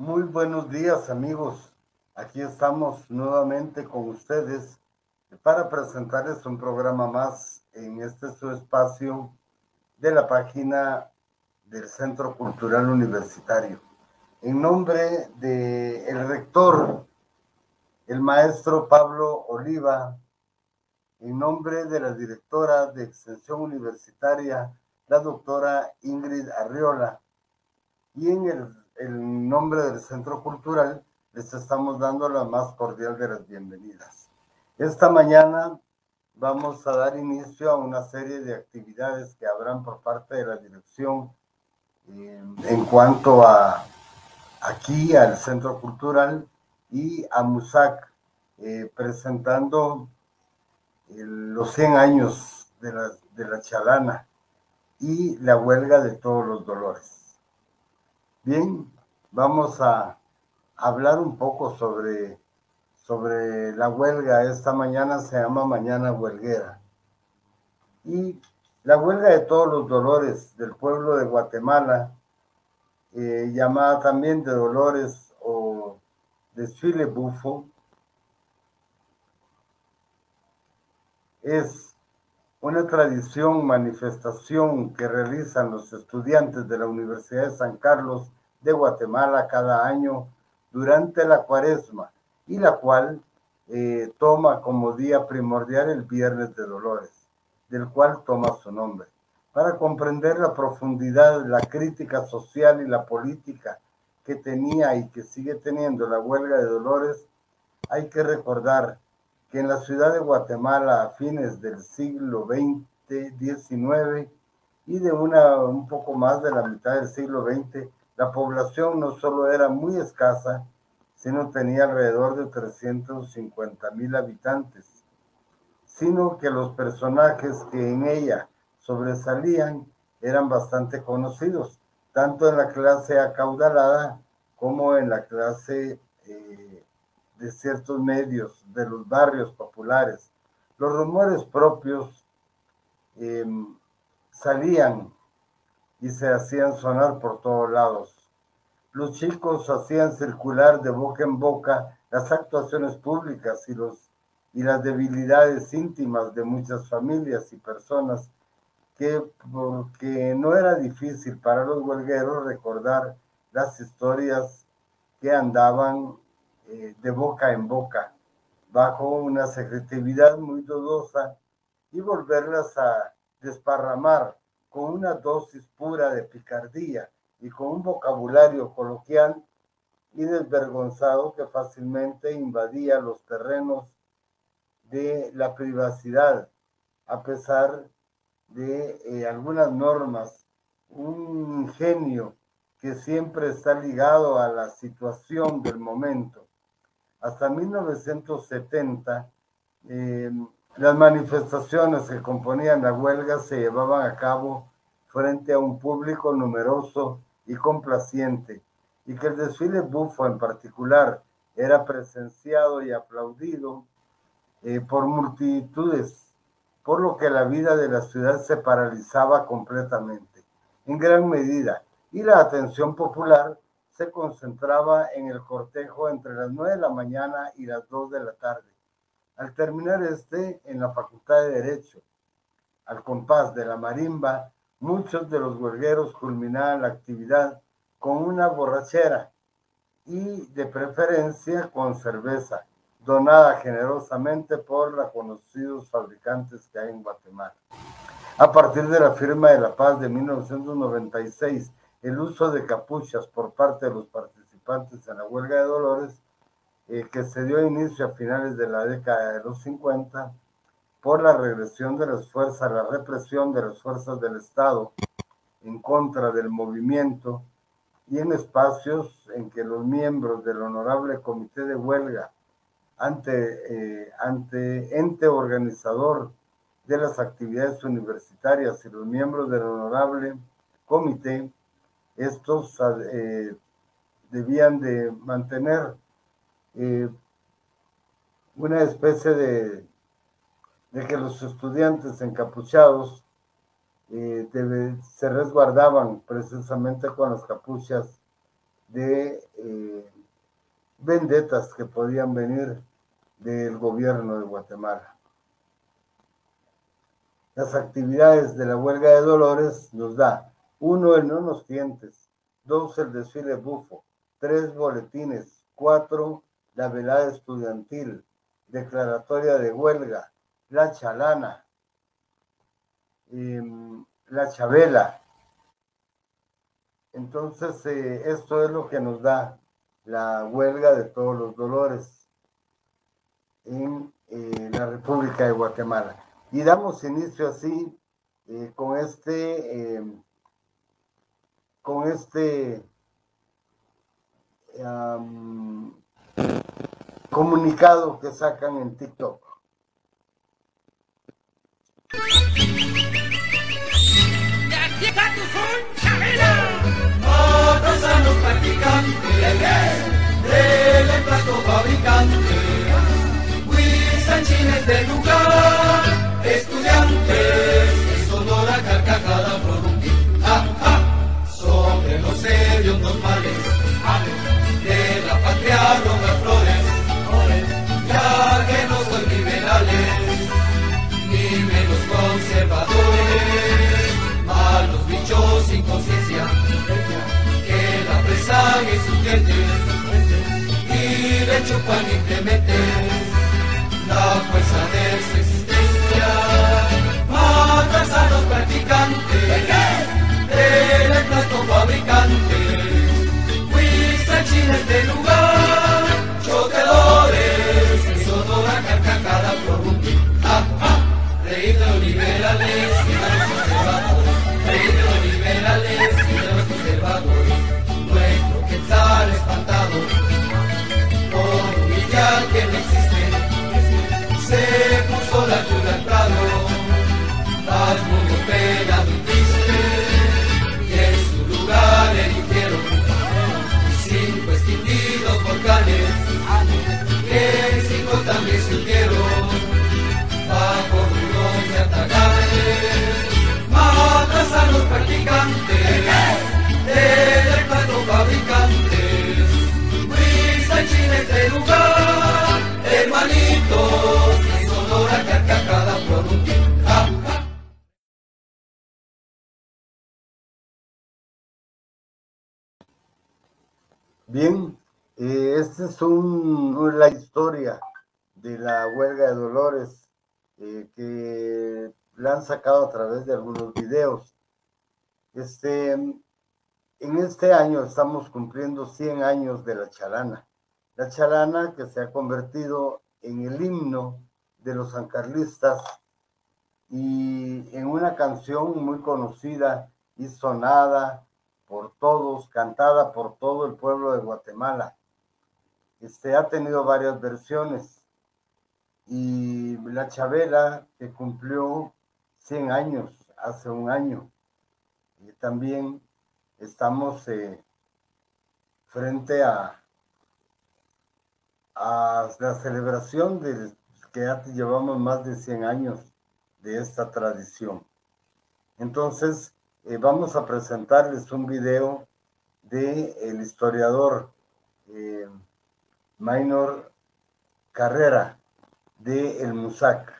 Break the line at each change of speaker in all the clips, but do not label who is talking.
Muy buenos días amigos. Aquí estamos nuevamente con ustedes para presentarles un programa más en este su espacio de la página del Centro Cultural Universitario. En nombre del el rector, el maestro Pablo Oliva, en nombre de la directora de Extensión Universitaria, la doctora Ingrid Arriola, y en el el nombre del Centro Cultural, les estamos dando la más cordial de las bienvenidas. Esta mañana vamos a dar inicio a una serie de actividades que habrán por parte de la dirección eh, en cuanto a aquí al Centro Cultural y a MUSAC, eh, presentando los 100 años de la chalana y la huelga de todos los dolores. Bien, vamos a hablar un poco sobre, sobre la huelga. Esta mañana se llama Mañana Huelguera. Y la huelga de todos los dolores del pueblo de Guatemala, eh, llamada también de dolores o desfile bufo, es una tradición, manifestación que realizan los estudiantes de la Universidad de San Carlos de Guatemala cada año durante la cuaresma y la cual eh, toma como día primordial el Viernes de Dolores, del cual toma su nombre. Para comprender la profundidad, la crítica social y la política que tenía y que sigue teniendo la huelga de Dolores, hay que recordar que en la ciudad de Guatemala a fines del siglo XX, XIX y de una un poco más de la mitad del siglo XX, la población no solo era muy escasa, sino tenía alrededor de 350 mil habitantes, sino que los personajes que en ella sobresalían eran bastante conocidos, tanto en la clase acaudalada como en la clase de ciertos medios, de los barrios populares. Los rumores propios em, salían y se hacían sonar por todos lados. Los chicos hacían circular de boca en boca las actuaciones públicas y, los, y las debilidades íntimas de muchas familias y personas que porque no era difícil para los huelgueros recordar las historias que andaban eh, de boca en boca, bajo una secretividad muy dudosa y volverlas a desparramar con una dosis pura de picardía y con un vocabulario coloquial y desvergonzado que fácilmente invadía los terrenos de la privacidad, a pesar de eh, algunas normas, un ingenio que siempre está ligado a la situación del momento hasta 1970, eh, las manifestaciones que componían la huelga se llevaban a cabo frente a un público numeroso y complaciente, y que el desfile bufo en particular era presenciado y aplaudido eh, por multitudes, por lo que la vida de la ciudad se paralizaba completamente, en gran medida, y la atención popular se concentraba en el cortejo entre las 9 de la mañana y las 2 de la tarde. Al terminar este en la Facultad de Derecho, al compás de la marimba, muchos de los huelgueros culminaban la actividad con una borrachera y de preferencia con cerveza, donada generosamente por los conocidos fabricantes que hay en Guatemala. A partir de la firma de la paz de 1996 el uso de capuchas por parte de los participantes en la huelga de Dolores, eh, que se dio inicio a finales de la década de los 50 por la regresión de las fuerzas, la represión de las fuerzas del Estado en contra del movimiento y en espacios en que los miembros del honorable comité de huelga ante, eh, ante ente organizador de las actividades universitarias y los miembros del honorable comité estos eh, debían de mantener eh, una especie de, que los estudiantes encapuchados eh, se resguardaban precisamente con las capuchas de vendetas que podían venir del gobierno de Guatemala. Las actividades de la huelga de Dolores nos da uno el no nos tientes, dos el desfile bufo, tres boletines, cuatro la velada estudiantil, declaratoria de huelga, la chalana, em, la chabela. Entonces, eh, esto es lo que nos da la huelga de todos los dolores en eh, la República de Guatemala. Y damos inicio así eh, con este, em, con este comunicado que sacan en TikTok.
Artesanos practicantes del emplasto fabricante, huizanchines de lugar, estudiantes de sonora carcajada serios normales, de la patria roja flores, ya que no son liberales, ni menos conservadores, malos bichos sin conciencia, que la presague sus dientes y le chupan incrementes la fuerza de su existencia. Matas a los practicantes Canada.
Bien, eh, esta es un, la historia de la huelga de Dolores eh, que la han sacado a través de algunos videos. Este, en este año estamos cumpliendo 100 años de la chalana. La chalana que se ha convertido en el himno de los sancarlistas y en una canción muy conocida y sonada por todos, cantada por todo el pueblo de Guatemala. Este ha tenido varias versiones y la Chabela que cumplió 100 años hace un año y también estamos eh, frente a, a la celebración de que ya llevamos más de 100 años de esta tradición. Entonces, eh, vamos a presentarles un video de el historiador eh, Maynor Carrera de El Musac.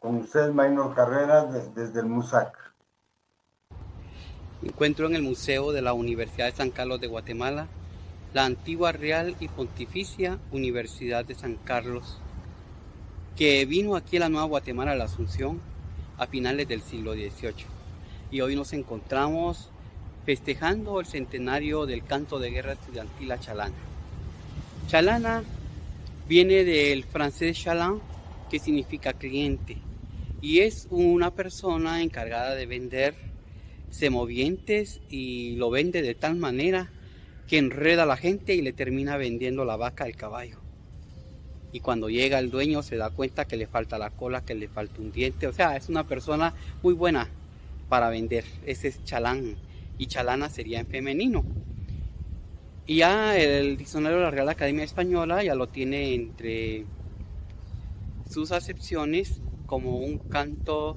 Con usted, Maynor Carrera, de- desde el Musac.
Encuentro en el Museo de la Universidad de San Carlos de Guatemala, la antigua Real y Pontificia Universidad de San Carlos, que vino aquí a la Nueva Guatemala, la Asunción, a finales del siglo XVIII. Y hoy nos encontramos festejando el centenario del canto de guerra estudiantil a Chalana. Chalana viene del francés chaland, que significa cliente, y es una persona encargada de vender semovientes y lo vende de tal manera que enreda a la gente y le termina vendiendo la vaca al caballo. Y cuando llega el dueño se da cuenta que le falta la cola, que le falta un diente. O sea, es una persona muy buena para vender. Ese es chalán. Y chalana sería en femenino. Y ya el diccionario de la Real Academia Española ya lo tiene entre sus acepciones como un canto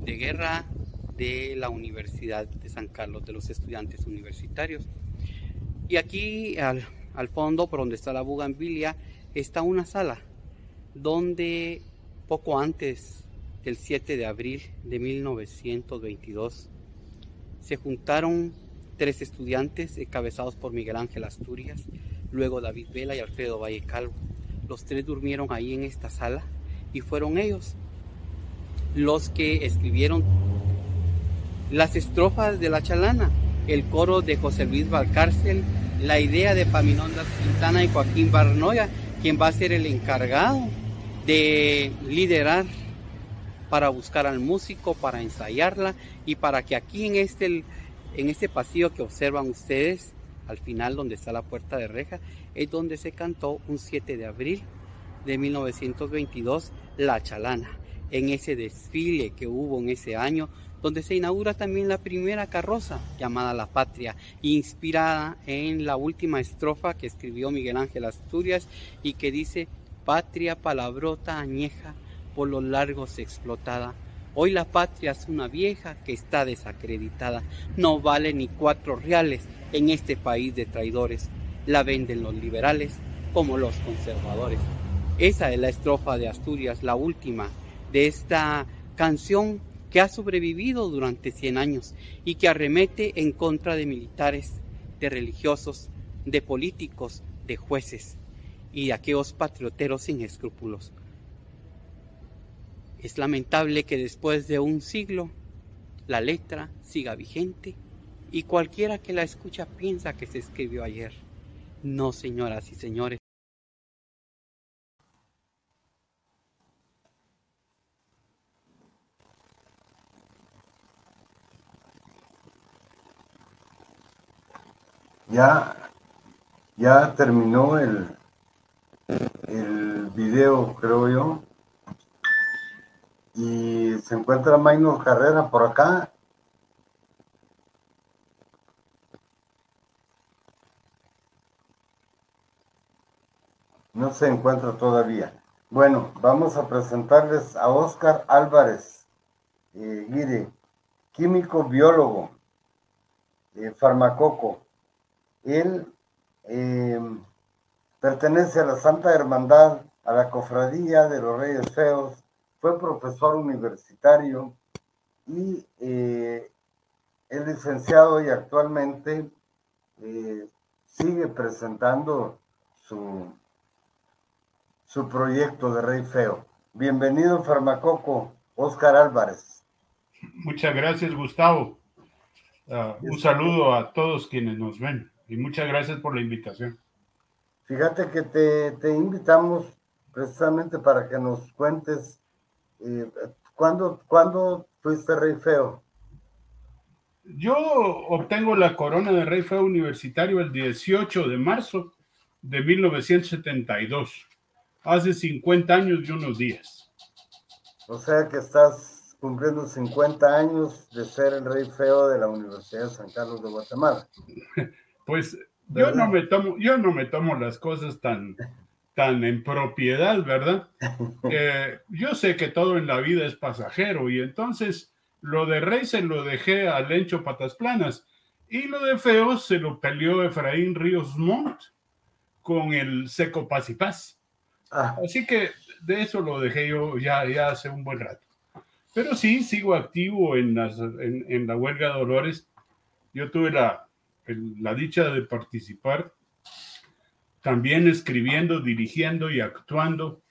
de guerra de la Universidad de San Carlos, de los estudiantes universitarios. Y aquí al, fondo, por donde está la bugambilia, está una sala donde poco antes del 7 de abril de 1922 se juntaron tres estudiantes encabezados por Miguel Ángel Asturias, luego David Vela y Alfredo Valle Calvo. Los tres durmieron ahí en esta sala y fueron ellos los que escribieron las estrofas de la chalana, el coro de José Luis Valcárcel, la idea de Paminondas Quintana y Joaquín Barnoya, quien va a ser el encargado de liderar para buscar al músico, para ensayarla y para que aquí en este, en este pasillo que observan ustedes, al final donde está la puerta de reja, es donde se cantó un 7 de abril de 1922 La Chalana, en ese desfile que hubo en ese año, donde se inaugura también la primera carroza llamada La Patria, inspirada en la última estrofa que escribió Miguel Ángel Asturias y que dice, Patria palabrota añeja, por los largos explotada. Hoy la patria es una vieja que está desacreditada. No vale ni cuatro reales en este país de traidores. La venden los liberales como los conservadores. Esa es la estrofa de Asturias, la última de esta canción que ha sobrevivido durante 100 años y que arremete en contra de militares, de religiosos, de políticos, de jueces y de aquellos patrioteros sin escrúpulos. Es lamentable que después de un siglo la letra siga vigente y cualquiera que la escucha piensa que se escribió ayer. No, señoras y señores.
Ya, ya terminó el, el video, creo yo y se encuentra Maynor Carrera por acá. No se encuentra todavía. Bueno, vamos a presentarles a Oscar Álvarez, eh, químico biólogo, eh, farmacoco. Él eh, pertenece a la Santa Hermandad, a la Cofradía de los Reyes Feos, fue profesor universitario y eh, es licenciado y actualmente eh, sigue presentando su, su proyecto de Rey Feo. Bienvenido, Farmacoco, Oscar Álvarez.
Muchas gracias, Gustavo. Ah, un saludo a todos quienes nos ven y muchas gracias por la invitación.
Fíjate que te, te invitamos precisamente para que nos cuentes ¿cuándo, fuiste rey feo?
Yo obtengo la corona de rey feo universitario el 18 de marzo de 1972, hace 50 años y unos días.
O sea que estás cumpliendo 50 años de ser el rey feo de la Universidad de San Carlos de Guatemala.
Pues yo no me tomo, yo no me tomo las cosas tan, tan en propiedad, ¿verdad? yo sé que todo en la vida es pasajero y entonces lo de Rey se lo dejé a Lencho Patas Planas y lo de Feo se lo peleó Efraín Ríos Montt con el Seco Paz y Paz. Ah. Así que de eso lo dejé yo ya, ya hace un buen rato. Pero sí, sigo activo en, en, la huelga de Dolores. Yo tuve la, la dicha de participar también escribiendo, dirigiendo y actuando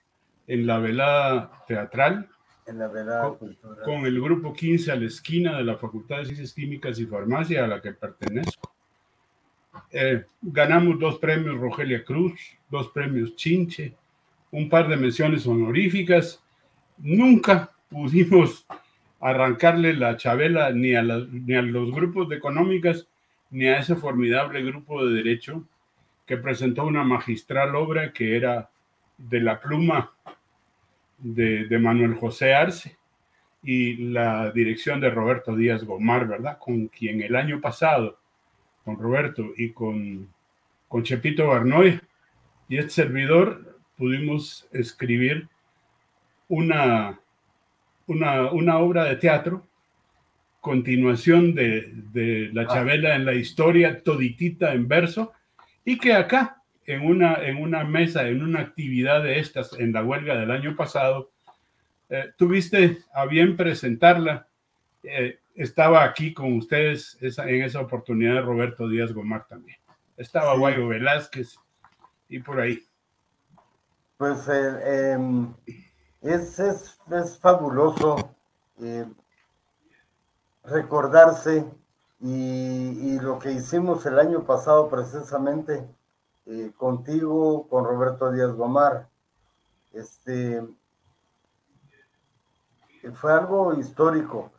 en la velada teatral.
En la velada
con, con el grupo 15 a la esquina de la Facultad de Ciencias Químicas y Farmacia a la que pertenezco. Eh, ganamos dos premios Rogelia Cruz, dos premios Chinche, un par de menciones honoríficas. Nunca pudimos arrancarle la chabela ni a, ni a los grupos de económicas ni a ese formidable grupo de derecho que presentó una magistral obra que era de la pluma de, Manuel José Arce y la dirección de Roberto Díaz Gomar, ¿verdad? Con quien el año pasado, con Roberto y con, con Chepito Barnoy y este servidor, pudimos escribir una, una, una obra de teatro, continuación de, de La ah. Chabela en la historia, toditita en verso, y que acá en una, en una mesa, en una actividad de estas, en la huelga del año pasado, eh, tuviste a bien presentarla. Eh, estaba aquí con ustedes en esa oportunidad Roberto Díaz Gomar también. Estaba Guayo Velázquez y por ahí.
Pues eh, em, es, es, es, fabuloso recordarse y, y, lo que hicimos el año pasado precisamente contigo, con Roberto Díaz Gomar. Este, fue algo histórico,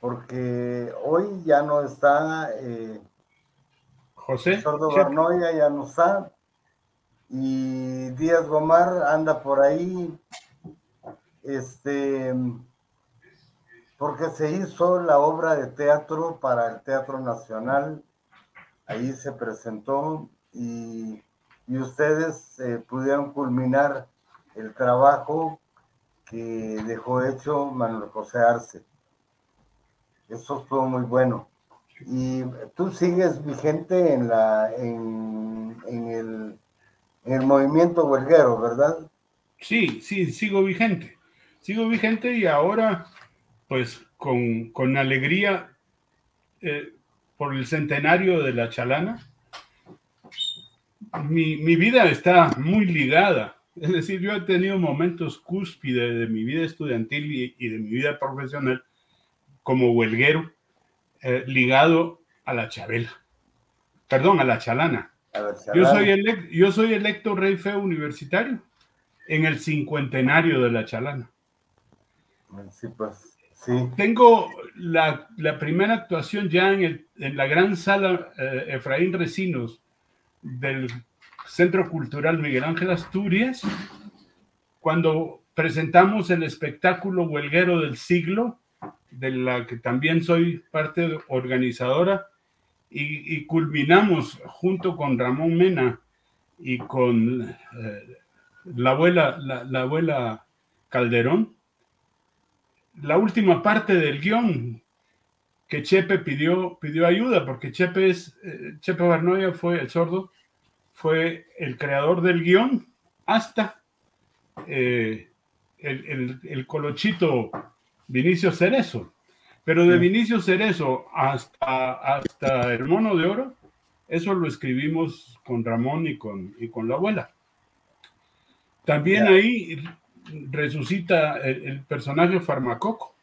porque hoy ya no está eh,
José
Sordo Barnoya, ya no está, y Díaz Gomar anda por ahí, este, porque se hizo la obra de teatro para el Teatro Nacional, ahí se presentó y, y ustedes eh, pudieron culminar el trabajo que dejó hecho Manuel José Arce. Eso estuvo muy bueno. Y tú sigues vigente en, la, en, el, en el movimiento huelguero, ¿verdad?
Sí, sí, sigo vigente. Sigo vigente y ahora, pues, con, con alegría eh, por el centenario de la chalana, mi, mi vida está muy ligada es decir, yo he tenido momentos cúspide de mi vida estudiantil y, de mi vida profesional como huelguero eh, ligado a la Chabela. Perdón, a la Chalana. Yo, soy yo soy electo rey feo universitario en el cincuentenario de la Chalana.
Sí, pues,
Tengo la, primera actuación ya en la gran sala eh, Efraín Recinos del Centro Cultural Miguel Ángel Asturias, cuando presentamos el espectáculo huelguero del siglo, de la que también soy parte organizadora, y, culminamos junto con Ramón Mena y con eh, la, abuela, la, abuela Calderón, la última parte del guion que Chepe pidió, pidió ayuda, porque Chepe, es, eh, Chepe Barnoya fue el sordo, fue el creador del guion hasta eh, el, colochito Vinicio Cerezo. Pero de Vinicio Cerezo hasta, hasta El Mono de Oro, eso lo escribimos con Ramón y con, y con la abuela. También ahí resucita el, el, personaje Farmacoco.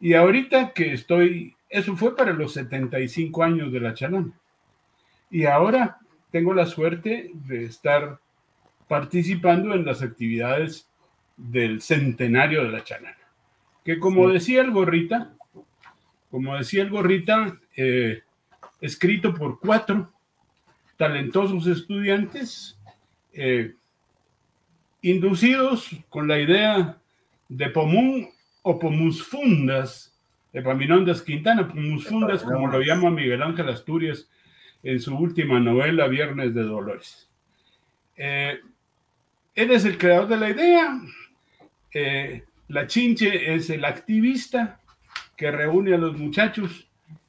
Y ahorita que estoy, eso fue para los 75 años de la chalana. Y ahora tengo la suerte de estar participando en las actividades del centenario de la chalana. Que como decía el gorrita, como decía el gorrita, eh, escrito por cuatro talentosos estudiantes, eh, inducidos con la idea de Pomún o Pomusfundas, Epaminondas Quintana, Pomusfundas, como lo llama Miguel Ángel Asturias en su última novela, Viernes de Dolores. Eh, él es el creador de la idea. Eh, la Chinche es el activista que reúne a los muchachos.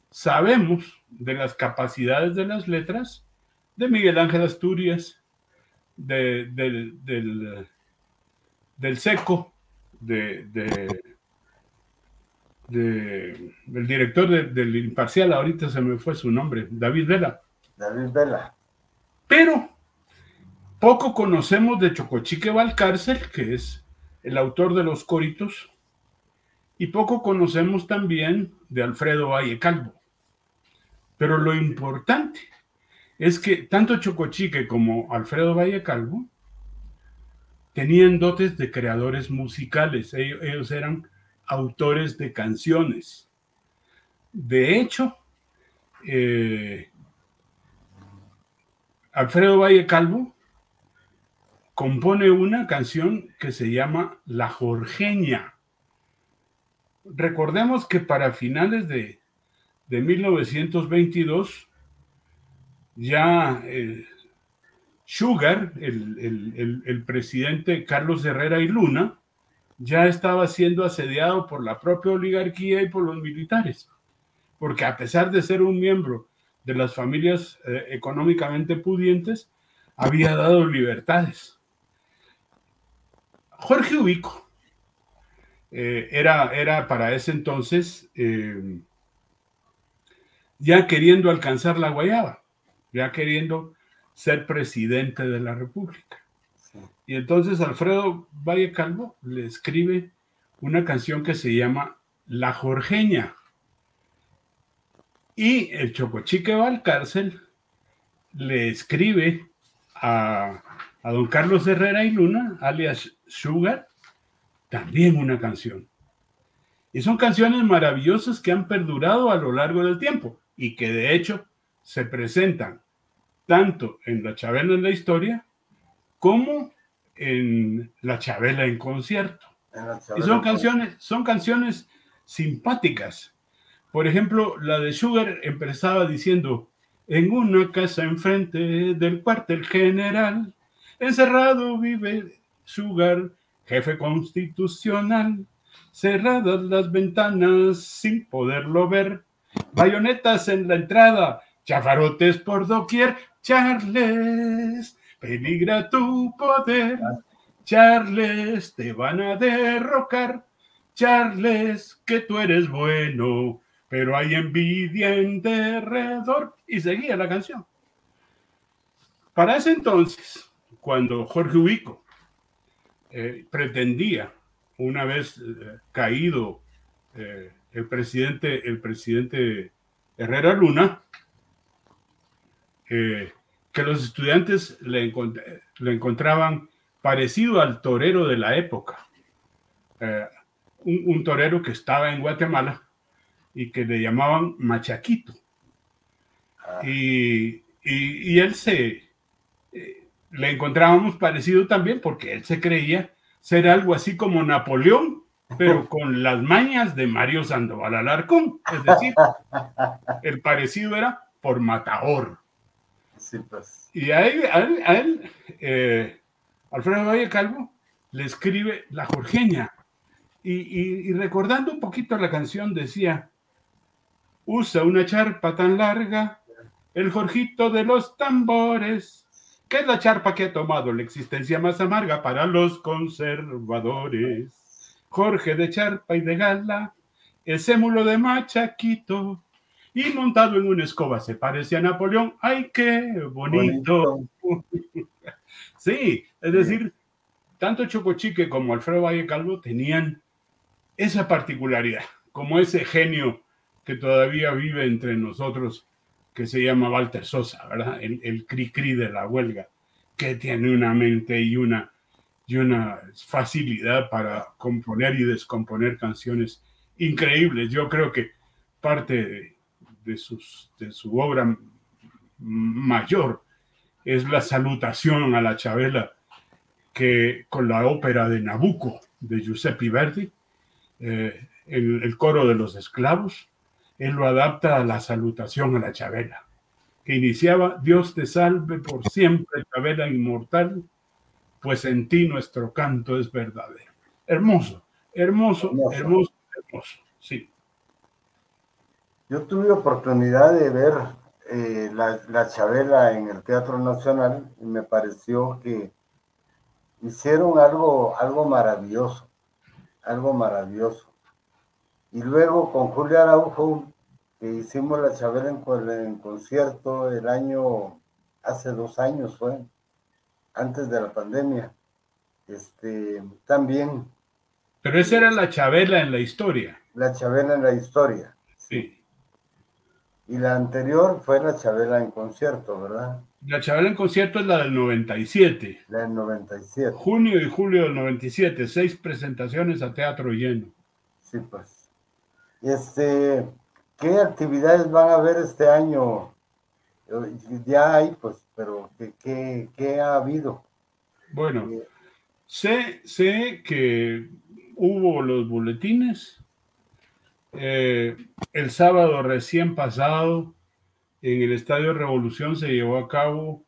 Sabemos de las capacidades de las letras de Miguel Ángel Asturias, del, del, Seco, de, del director del Imparcial, ahorita se me fue su nombre, David Vela.
David Vela.
Pero poco conocemos de Chocochique Valcárcel, que es el autor de los coritos, y poco conocemos también de Alfredo Valle Calvo. Pero lo importante es que tanto Chocochique como Alfredo Valle Calvo tenían dotes de creadores musicales. ellos eran autores de canciones. De hecho, eh, Alfredo Valle Calvo compone una canción que se llama La Jorgeña. Recordemos que para finales de, 1922, ya eh, Sugar, el, presidente Carlos Herrera y Luna, ya estaba siendo asediado por la propia oligarquía y por los militares, porque a pesar de ser un miembro de las familias eh, económicamente pudientes, había dado libertades. Jorge Ubico eh, era, para ese entonces ya queriendo alcanzar la guayaba, ya queriendo ser presidente de la República. Y entonces Alfredo Valle Calvo le escribe una canción que se llama La Jorgeña. Y el Chocochique Valcárcel le escribe a, a don Carlos Herrera y Luna, alias Sugar, también una canción. Y son canciones maravillosas que han perdurado a lo largo del tiempo y que de hecho se presentan tanto en La Chabela en la historia como en La Chabela en concierto. y son canciones, son canciones simpáticas. Por ejemplo, la de Sugar empezaba diciendo, en una casa enfrente del cuartel general, encerrado vive Sugar, jefe constitucional, cerradas las ventanas sin poderlo ver, bayonetas en la entrada, chafarotes por doquier, Charles, peligra tu poder, Charles, te van a derrocar, Charles, que tú eres bueno, pero hay envidia en derredor. Y seguía la canción. Para ese entonces, cuando Jorge Ubico eh, pretendía, una vez eh, caído eh, el presidente, el presidente Herrera Luna, que los estudiantes le, encontraban parecido al torero de la época, un, torero que estaba en Guatemala y que le llamaban Machaquito. Ah. Y, y, él se, le encontrábamos parecido también porque él se creía ser algo así como Napoleón, pero con las mañas de Mario Sandoval Alarcón. Es decir, el parecido era por Matador.
Pues.
Y a él, eh, Alfredo Valle Calvo, le escribe La Jorgeña. Y, recordando un poquito la canción, decía: Usa una charpa tan larga, el Jorgito de los tambores que es la charpa que ha tomado la existencia más amarga para los conservadores. Jorge de Charpa y de Gala, el sémulo de Machaquito, y montado en una escoba se parece a Napoleón. ¡Ay, qué bonito! sí, es decir, tanto Chocochique como Alfredo Valle Calvo tenían esa particularidad, como ese genio que todavía vive entre nosotros que se llama Walter Sosa, ¿verdad? El, el cri-cri de la huelga, que tiene una mente y una, y una facilidad para componer y descomponer canciones increíbles. Yo creo que parte de, sus, de su obra mayor es la salutación a la Chabela que con la ópera de Nabucco de Giuseppe Verdi, eh, el coro de los esclavos, él lo adapta a la salutación a la Chabela, que iniciaba, Dios te salve por siempre, Chabela inmortal, pues en ti nuestro canto es verdadero. Hermoso, hermoso, hermoso, hermoso, sí.
Yo tuve oportunidad de ver eh, la, la Chabela en el Teatro Nacional y me pareció que hicieron algo, algo maravilloso, algo maravilloso. Y luego con Julia Araujo que hicimos la Chabela en, concierto el año, hace dos años fue, antes de la pandemia. Este, también.
Pero esa era la Chabela en la historia.
La Chabela en la historia.
Sí.
Y la anterior fue la Chabela en concierto, ¿verdad?
La Chabela en concierto es la del 97.
La del 97.
Junio y julio del 97, seis presentaciones a teatro lleno.
Sí, pues. Este, ¿qué actividades van a haber este año? Ya hay, pues, pero ¿qué, ha habido?
Bueno, eh, sé, sé que hubo los boletines. Eh, el sábado recién pasado, en el Estadio Revolución se llevó a cabo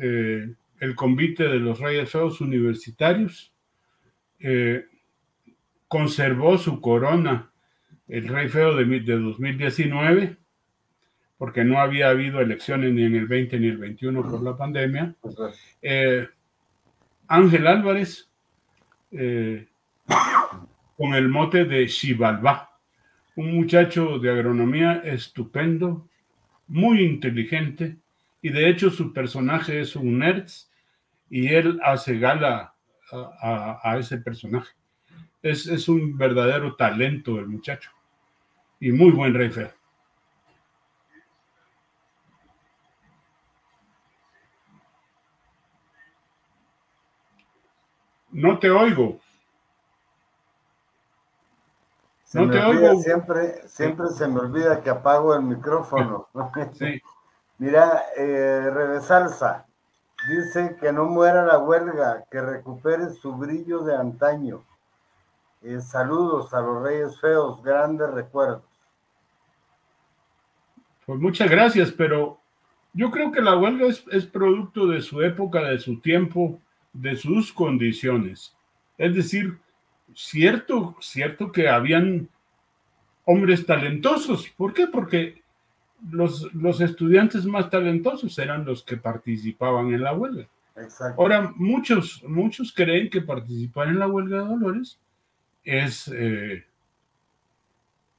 eh, el convite de los Reyes Feos Universitarios. conservó su corona el Rey Feo de, 2019, porque no había habido elecciones ni en el 20 ni el 21 por la pandemia. Eh, Ángel Álvarez, eh, con el mote de Xibalbá, un muchacho de agronomía estupendo, muy inteligente, y de hecho su personaje es un nerd y él hace gala a, ese personaje. Es, es, un verdadero talento el muchacho y muy buen rey feo. No te oigo.
No te oigo. Siempre, siempre se me olvida que apago el micrófono. Sí. Mira, eh, Revesalsa dice que no muera la huelga, que recupere su brillo de antaño. Eh, saludos a los Reyes Feos, grandes recuerdos.
Pues muchas gracias, pero yo creo que la huelga es, es producto de su época, de su tiempo, de sus condiciones. Es decir, cierto, cierto que habían hombres talentosos. ¿Por qué? Porque los, los estudiantes más talentosos eran los que participaban en la huelga. Ahora, muchos, muchos creen que participar en la huelga de Dolores es eh,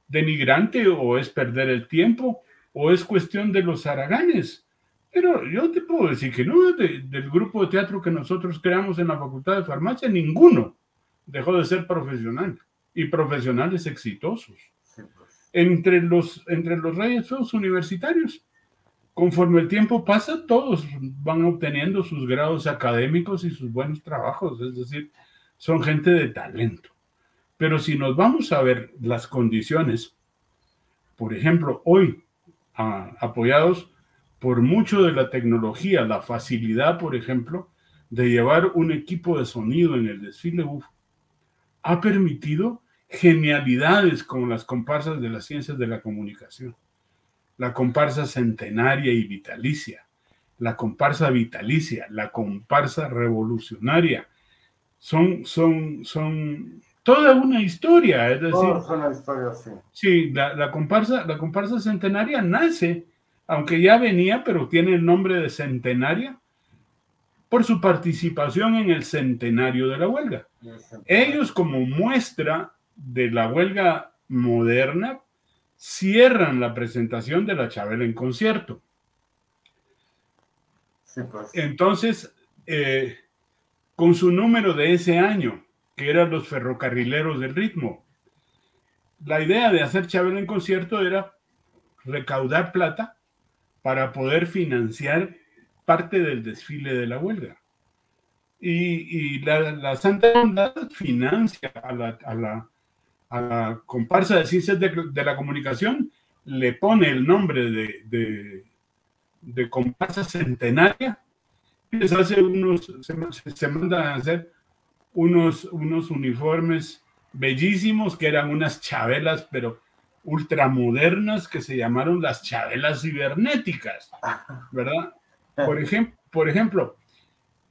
denigrante o es perder el tiempo o es cuestión de los haraganes. Pero yo te puedo decir que no, del grupo de teatro que nosotros creamos en la Facultad de Farmacia, ninguno dejó de ser profesional y profesionales exitosos. Pues. Entre los, entre los reyes universitarios, conforme el tiempo pasa, todos van obteniendo sus grados académicos y sus buenos trabajos, es decir, son gente de talento. Pero si nos vamos a ver las condiciones, por ejemplo, hoy, apoyados por mucho de la tecnología, la facilidad, por ejemplo, de llevar un equipo de sonido en el desfile UF, ha permitido genialidades como las comparsas de las ciencias de la comunicación, la comparsa centenaria y vitalicia, la comparsa vitalicia, la comparsa revolucionaria. Son, son, son toda una historia, es decir.
una historia, sí.
Sí, la, comparsa, la comparsa centenaria nace aunque ya venía, pero tiene el nombre de centenaria, por su participación en el centenario de la huelga. Ellos, como muestra de la huelga moderna, cierran la presentación de la Chabela en concierto. Pues. Entonces, eh, con su número de ese año, que eran los ferrocarrileros del ritmo, la idea de hacer Chabela en concierto era recaudar plata para poder financiar parte del desfile de la huelga. Y, la, Santa Hermandad financia a la, comparsa de ciencias de, la comunicación, le pone el nombre de, de, comparsa centenaria, y les hace unos, se, se mandan a hacer unos, unos uniformes bellísimos que eran unas chabelas, pero ultramodernas que se llamaron las chabelas cibernéticas, ¿verdad? Por, ejemplo, por ejemplo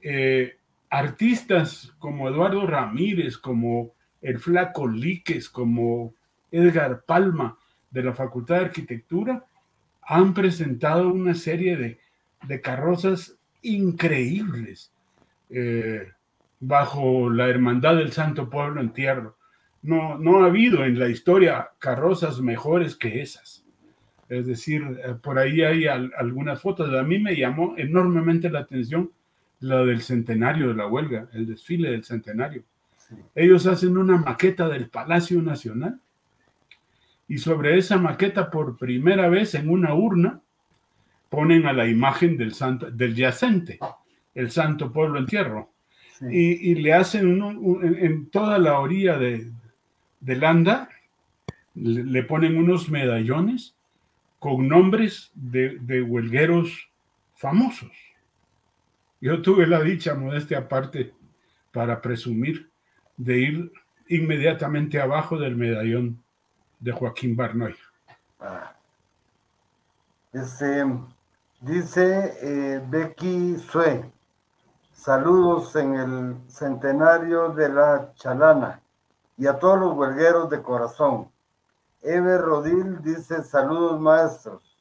eh, artistas como Eduardo Ramírez, como el Flaco Líquez, como Edgar Palma de la Facultad de Arquitectura, han presentado una serie de, carrozas increíbles eh, bajo la Hermandad del Santo Pueblo en Tierra no, no ha habido en la historia carrozas mejores que esas. Es decir, eh, por ahí hay algunas fotos. A mí me llamó enormemente la atención la del centenario de la huelga, el desfile del centenario. Ellos hacen una maqueta del Palacio Nacional y sobre esa maqueta por primera vez en una urna ponen a la imagen del, santo, del yacente, el Santo Pueblo Entierro. Y, le hacen en toda la orilla de, de Landa le ponen unos medallones con nombres de, huelgueros famosos. Yo tuve la dicha, modestia aparte, para presumir de ir inmediatamente abajo del medallón de Joaquín Barnoy. Ah.
Este, dice eh, Becky Sue, saludos en el centenario de la Chalana y a todos los huelgueros de corazón. Eve Rodil dice saludos maestros.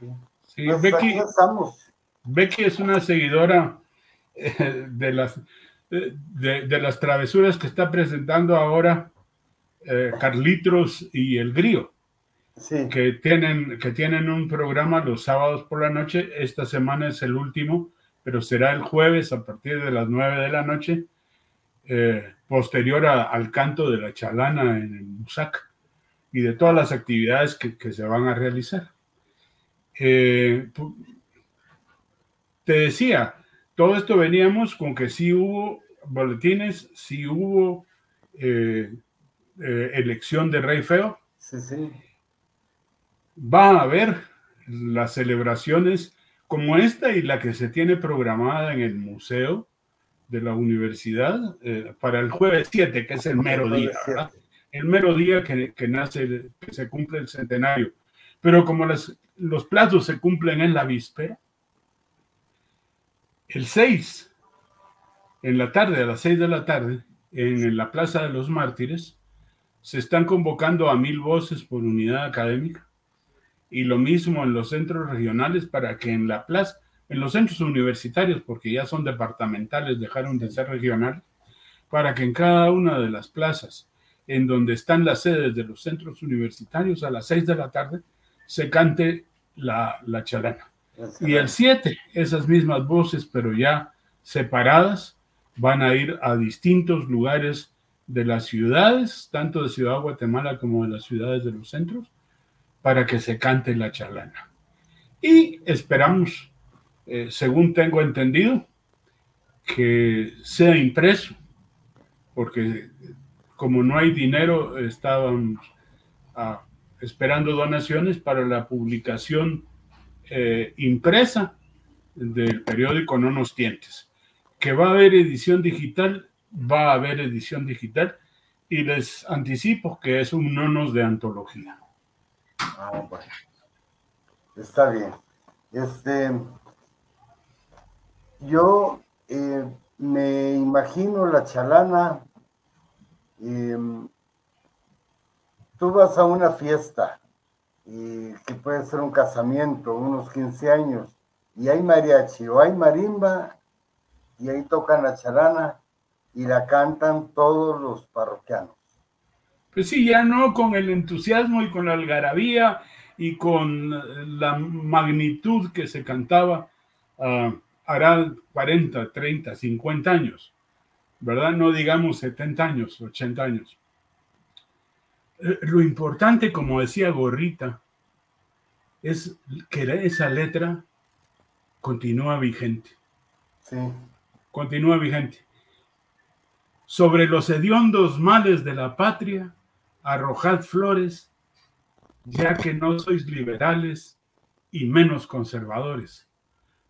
Sí,
Pues
Becky,
aquí estamos.
Becky es una seguidora eh, de las, eh, de, de las travesuras que está presentando ahora eh, Carlitos y el Grío,
Sí,
que tienen, que tienen un programa los sábados por la noche. Esta semana es el último, pero será el jueves a partir de las 9 de la noche, eh, posterior a- al canto de la chalana en el Musac y de todas las actividades que, que se van a realizar. Eh, te decía, todo esto veníamos con que sí hubo boletines, sí hubo eh, eh, elección de rey feo,
sí, sí.
va a haber las celebraciones como esta y la que se tiene programada en el museo de la universidad eh, para el jueves 7, que es el mero día, ¿verdad? el mero día que, que nace, que se cumple el centenario. Pero como las- los plazos se cumplen en la víspera, el 6, en la tarde, a las 6 de la tarde, en la Plaza de los Mártires, se están convocando a mil voces por unidad académica y lo mismo en los centros regionales para que en la plaza, en los centros universitarios, porque ya son departamentales, dejaron de ser regionales, para que en cada una de las plazas en donde están las sedes de los centros universitarios a las 6 de la tarde se cante la, la charana. Y el 7, esas mismas voces, pero ya separadas, van a ir a distintos lugares de las ciudades, tanto de Ciudad Guatemala como de las ciudades de los centros, para que se cante la chalana. Y esperamos, eh, según tengo entendido, que sea impreso, porque como no hay dinero, estaban ah, esperando donaciones para la publicación eh, impresa del periódico No nos tientes. Que va a haber edición digital, va a haber edición digital y les anticipo que es un nonos de antología.
Ah, bueno. Está bien. Este, yo eh, me imagino la chalana. em, tú vas a una fiesta que puede ser un casamiento, unos 15 años, y hay mariachi o hay marimba y ahí tocan la chalana y la cantan todos los parroquianos.
Pues sí, ya no con el entusiasmo y con la algarabía y con eh, la magnitud que se cantaba ah, hará 40, 30, 50 años, ¿verdad? No digamos 70 años, 80 años. Lo importante, como decía Gorrita, es que esa letra continúa vigente
Sí,
continúa vigente. Sobre los hediondos males de la patria, arrojad flores, ya que no sois liberales y menos conservadores.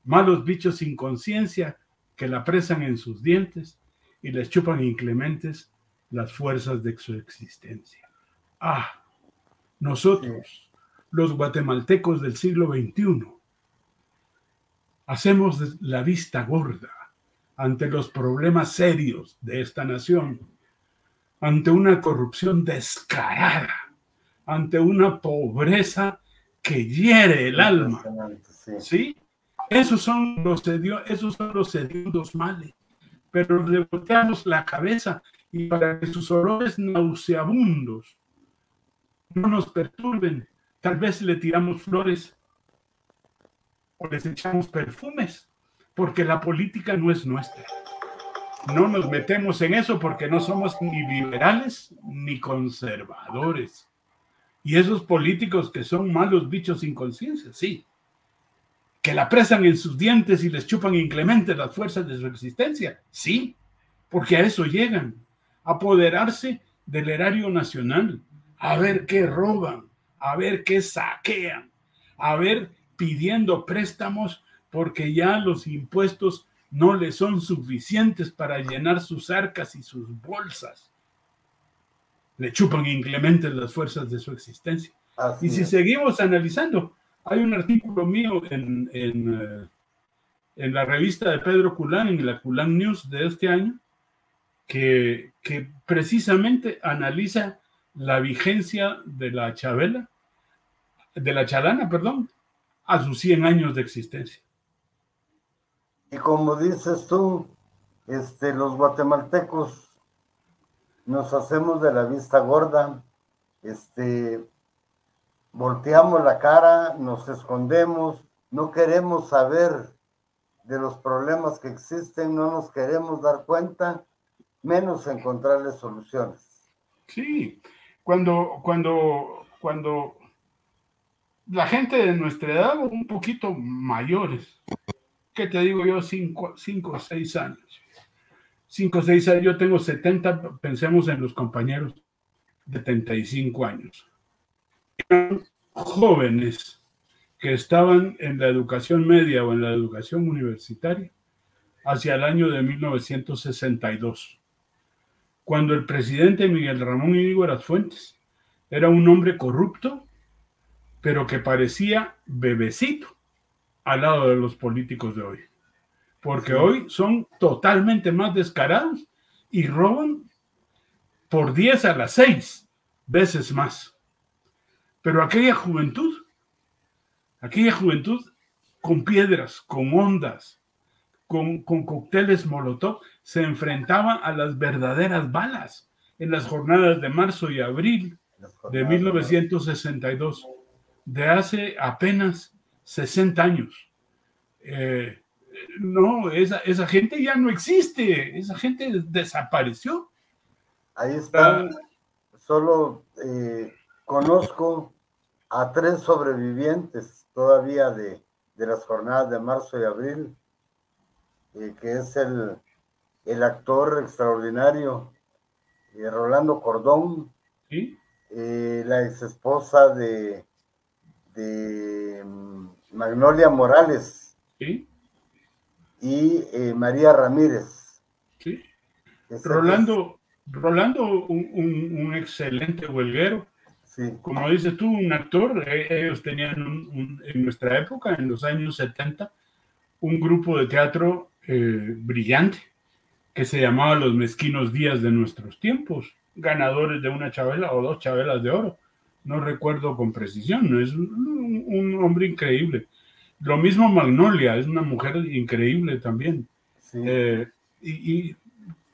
Malos bichos sin conciencia que la presan en sus dientes y les chupan inclementes las fuerzas de su existencia. Ah, nosotros, los guatemaltecos del siglo XXI, hacemos la vista gorda ante los problemas serios de esta nación, ante una corrupción descarada, ante una pobreza que hiere el alma.
sí.
¿Sí? Esos son los, esos son los hediondos males. Pero le volteamos la cabeza y para que sus olores nauseabundos no nos perturben, tal vez le tiramos flores o les echamos perfumes, porque la política no es nuestra. No nos metemos en eso porque no somos ni liberales ni conservadores. Y esos políticos que son malos bichos sin conciencia, sí. Que la presan en sus dientes y les chupan inclemente las fuerzas de su existencia, sí. Porque a eso llegan, apoderarse del erario nacional, a ver qué roban, a ver qué saquean, a ver pidiendo préstamos porque ya los impuestos no les son suficientes para llenar sus arcas y sus bolsas. Le chupan inclementes las fuerzas de su existencia.
Así
Y si
es.
seguimos analizando, hay un artículo mío en, en, eh, en la revista de Pedro Culán, en la Culán News de este año, que, que precisamente analiza la vigencia de la chabela, de la chalana, perdón, a sus 100 años de existencia.
Y como dices tú, este, los guatemaltecos nos hacemos de la vista gorda, este, volteamos la cara, nos escondemos, no queremos saber de los problemas que existen, no nos queremos dar cuenta, menos encontrarles soluciones.
Sí, cuando, cuando, cuando la gente de nuestra edad, un poquito mayores, ¿qué te digo yo? Cinco, cinco o seis años. Cinco o seis años, yo tengo 70, pensemos en los compañeros de 35 años. Eran jóvenes que estaban en la educación media o en la educación universitaria hacia el año de 1962, cuando el presidente Miguel Ramón Las Fuentes era un hombre corrupto, pero que parecía bebecito al lado de los políticos de hoy. Porque hoy son totalmente más descarados y roban por 10 a las 6 veces más. Pero aquella juventud, aquella juventud con piedras, con ondas, con, con cócteles molotov, se enfrentaba a las verdaderas balas en las jornadas de marzo y abril de 1962, de hace apenas 60 años. Eh, no, esa, esa, gente ya no existe, esa gente desapareció.
Ahí está, solo eh, conozco a tres sobrevivientes todavía de, de, las jornadas de marzo y abril, eh, que es el, el, actor extraordinario Rolando Cordón,
¿Sí?
la ex esposa de, de mm, Magnolia Morales.
¿Sí?
Y eh, María Ramírez.
Sí. Rolando, Rolando un, un, excelente huelguero.
Sí.
Como dices tú, un actor. E, ellos tenían en nuestra época, en los años 70, un grupo de teatro eh, brillante que se llamaba Los Mezquinos Días de Nuestros Tiempos, ganadores de una chabela o dos chabelas de oro no recuerdo con precisión, es un, hombre increíble. Lo mismo Magnolia, es una mujer increíble también. Eh, y,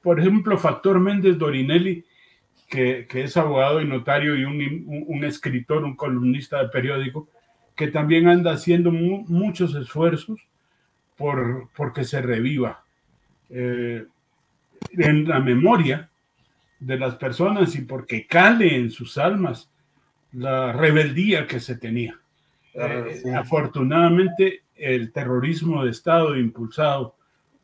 por ejemplo, Factor Méndez Dorinelli, que, es abogado y notario y un, escritor, un columnista de periódico, que también anda haciendo muchos esfuerzos por, que se reviva eh, en la memoria de las personas y porque cale en sus almas la rebeldía que se tenía. Eh, afortunadamente, el terrorismo de Estado impulsado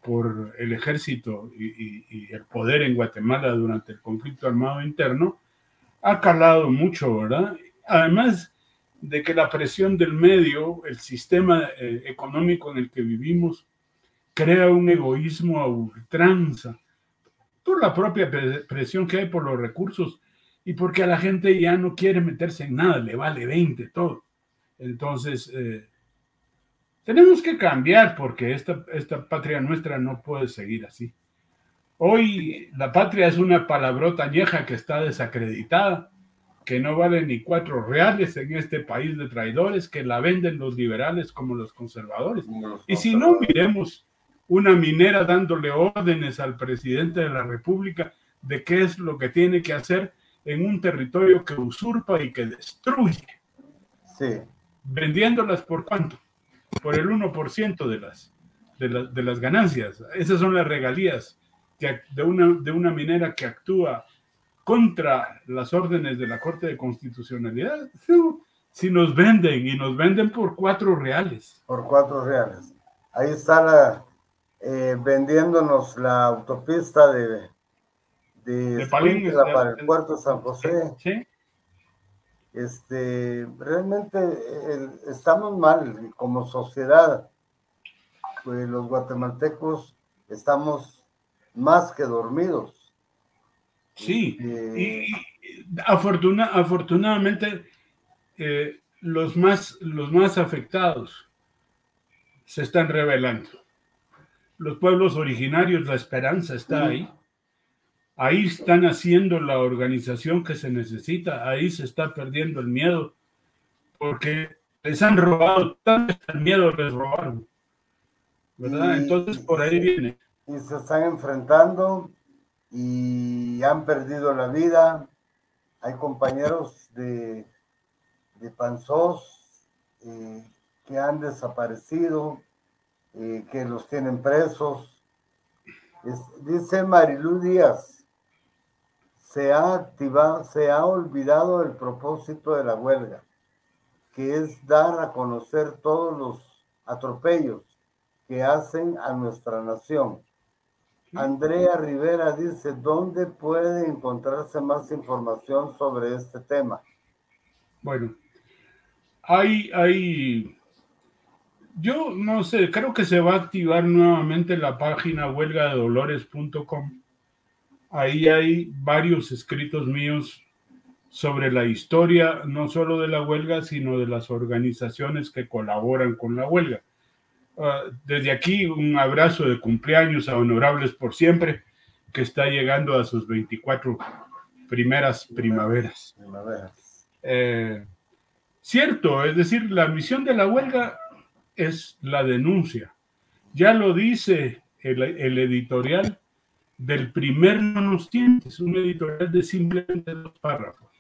por el ejército y, el poder en Guatemala durante el conflicto armado interno ha calado mucho, ¿verdad? Además de que la presión del medio, el sistema eh, económico en el que vivimos, crea un egoísmo a ultranza por la propia presión que hay por los recursos y porque a la gente ya no quiere meterse en nada, le vale 20 todo. Entonces, eh, tenemos que cambiar porque esta, esta patria nuestra no puede seguir así. Hoy la patria es una palabrota vieja que está desacreditada, que no vale ni cuatro reales en este país de traidores, que la venden los liberales como los conservadores. y si no, miremos una minera dándole órdenes al presidente de la República de qué es lo que tiene que hacer en un territorio que usurpa y que destruye.
Sí.
Vendiéndolas por cuánto? Por el 1% de las, de, de, las ganancias. Esas son las regalías que, de, una, de una minera que actúa contra las órdenes de la Corte de Constitucionalidad. Si nos venden y nos venden por cuatro reales.
Por cuatro reales. Ahí está la, eh, vendiéndonos la autopista de de, para el puerto de San José.
Sí.
Este, realmente estamos mal como sociedad. Pues los guatemaltecos estamos más que dormidos.
Sí, este, y, afortunadamente eh, los, más, los más afectados se están revelando. Los pueblos originarios, la esperanza está ahí. Ahí están haciendo la organización que se necesita, ahí se está perdiendo el miedo, porque les han robado, tanto el miedo les robaron. ¿Verdad?
Y-
Entonces por ahí viene.
y se están enfrentando y han perdido la vida. Hay compañeros de, de Panzós eh, que han desaparecido, eh, que los tienen presos. Es- dice Marilú Díaz, se ha activado, se ha olvidado el propósito de la huelga, que es dar a conocer todos los atropellos que hacen a nuestra nación. Andrea Rivera dice, ¿dónde puede encontrarse más información sobre este tema?
Bueno, hay, hay, yo no sé, creo que se va a activar nuevamente la página huelgadolores.com. Ahí hay varios escritos míos sobre la historia, no solo de la huelga, sino de las organizaciones que colaboran con la huelga. Ah, desde aquí, un abrazo de cumpleaños a Honorables por Siempre, que está llegando a sus 24 primeras primaveras.
Primaveras.
Eh, cierto, es decir, la misión de la huelga es la denuncia. Ya lo dice el, el editorial del primer No nos tientes, un editorial de simplemente dos párrafos.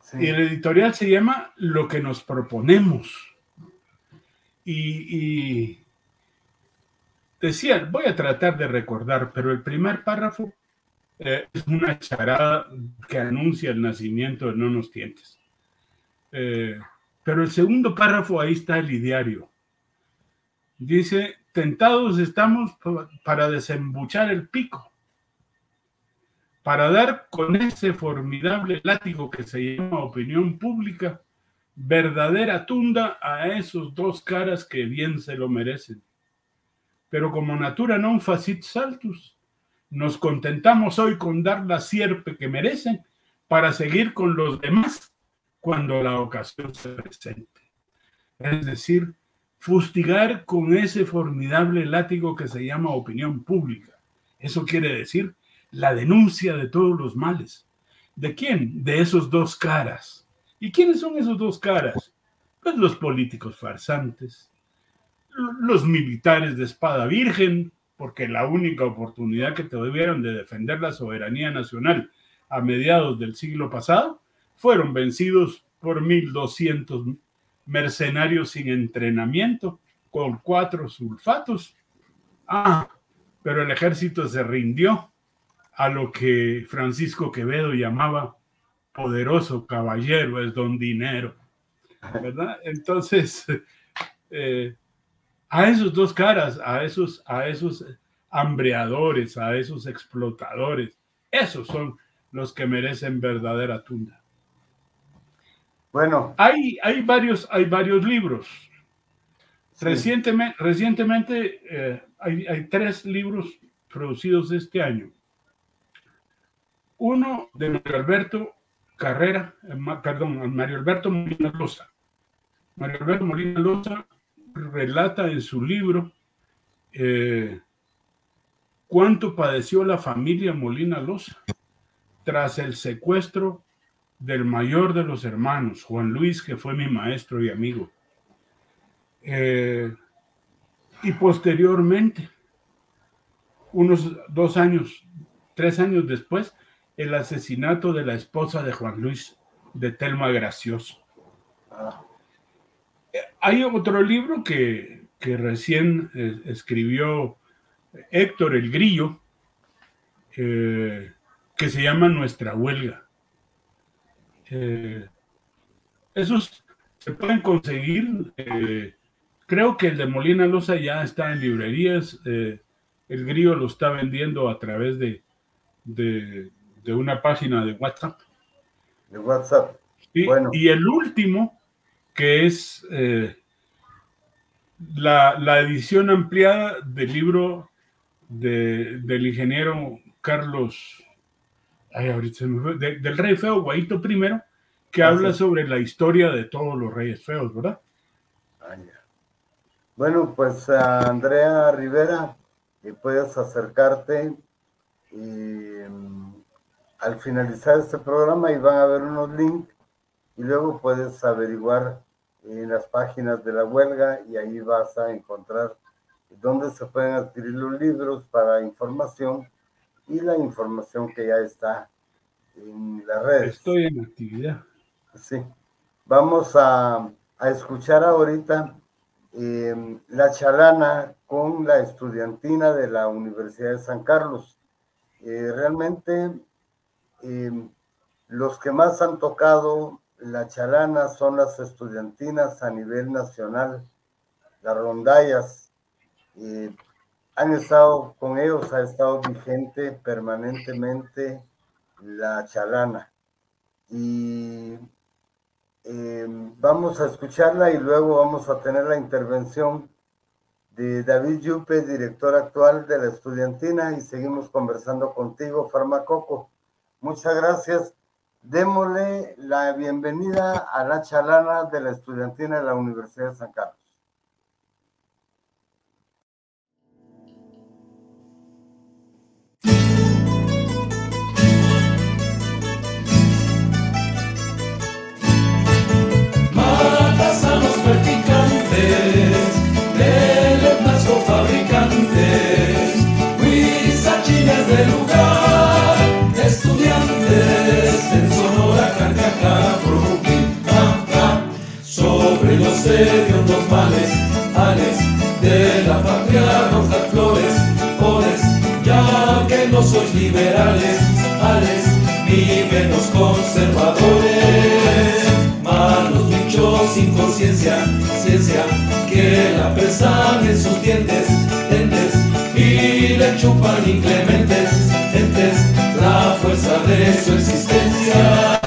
Sí.
Y el editorial se llama Lo que nos proponemos. Y, y decía, voy a tratar de recordar, pero el primer párrafo eh, es una charada que anuncia el nacimiento de No nos tientes. Eh, pero el segundo párrafo, ahí está el ideario. Dice, tentados estamos pa- para desembuchar el pico, para dar con ese formidable látigo que se llama opinión pública, verdadera tunda a esos dos caras que bien se lo merecen. Pero como natura non facit saltus, nos contentamos hoy con dar la sierpe que merecen para seguir con los demás cuando la ocasión se presente. Es decir, fustigar con ese formidable látigo que se llama opinión pública. Eso quiere decir la denuncia de todos los males. ¿De quién? De esos dos caras. ¿Y quiénes son esos dos caras? Pues los políticos farsantes, los militares de espada virgen, porque la única oportunidad que tuvieron de defender la soberanía nacional a mediados del siglo pasado fueron vencidos por 1.200 mercenarios sin entrenamiento, con cuatro sulfatos. Ah, pero el ejército se rindió a lo que Francisco Quevedo llamaba poderoso caballero, es don dinero, ¿verdad? Entonces, eh, a esos dos caras, a esos, a esos hambreadores, a esos explotadores, esos son los que merecen verdadera tunda.
Bueno,
Hay, hay, varios, hay varios libros.
Sí.
Recientemente, recientemente eh, hay, hay tres libros producidos este año. Uno de Mario Alberto Carrera, eh, perdón, Mario Alberto Molina Loza. Mario Alberto Molina Loza relata en su libro eh, cuánto padeció la familia Molina Loza tras el secuestro del mayor de los hermanos, Juan Luis, que fue mi maestro y amigo. Eh, y posteriormente, unos dos años, tres años después, el asesinato de la esposa de Juan Luis, de Telma Gracioso.
ah,
Hay otro libro que, que recién eh, escribió Héctor el Grillo, eh, que se llama Nuestra Huelga. Eh, esos se pueden conseguir. eh, creo que el de Molina Loza ya está en librerías. eh, el Grillo lo está vendiendo a través de, de, de una página de WhatsApp.
de WhatsApp.
Y,
Bueno.
y el último, que es la, la edición ampliada del libro de- del ingeniero Carlos, ay, ahorita me de- del rey feo, Guaito I, que
Ah,
habla sobre la historia de todos los reyes feos, ¿verdad?
Ah, ya. Bueno, pues a Andrea Rivera, eh, puedes acercarte y mm, al finalizar este programa y van a ver unos links y luego puedes averiguar en las páginas de la huelga y ahí vas a encontrar dónde se pueden adquirir los libros para información y la información que ya está en las redes.
Estoy en actividad.
Sí. Vamos a, a escuchar ahorita eh, la chalana con la estudiantina de la Universidad de San Carlos. Eh, realmente eh, los que más han tocado la chalana son las estudiantinas a nivel nacional, las rondallas. Han estado con ellos, ha estado vigente permanentemente la chalana. Y eh, vamos a escucharla y luego vamos a tener la intervención de David Yupe, director actual de la estudiantina, y seguimos conversando contigo, Farmacoco. Muchas gracias. Démosle la bienvenida a la chalana de la estudiantina de la Universidad de San Carlos.
De los males, ales de la patria roja flores, flores, ya que no sois liberales, ales, ni menos conservadores, malos bichos sin conciencia, ciencia, que la pesan en sus dientes, dientes, y le chupan inclementes, entes, la fuerza de su existencia.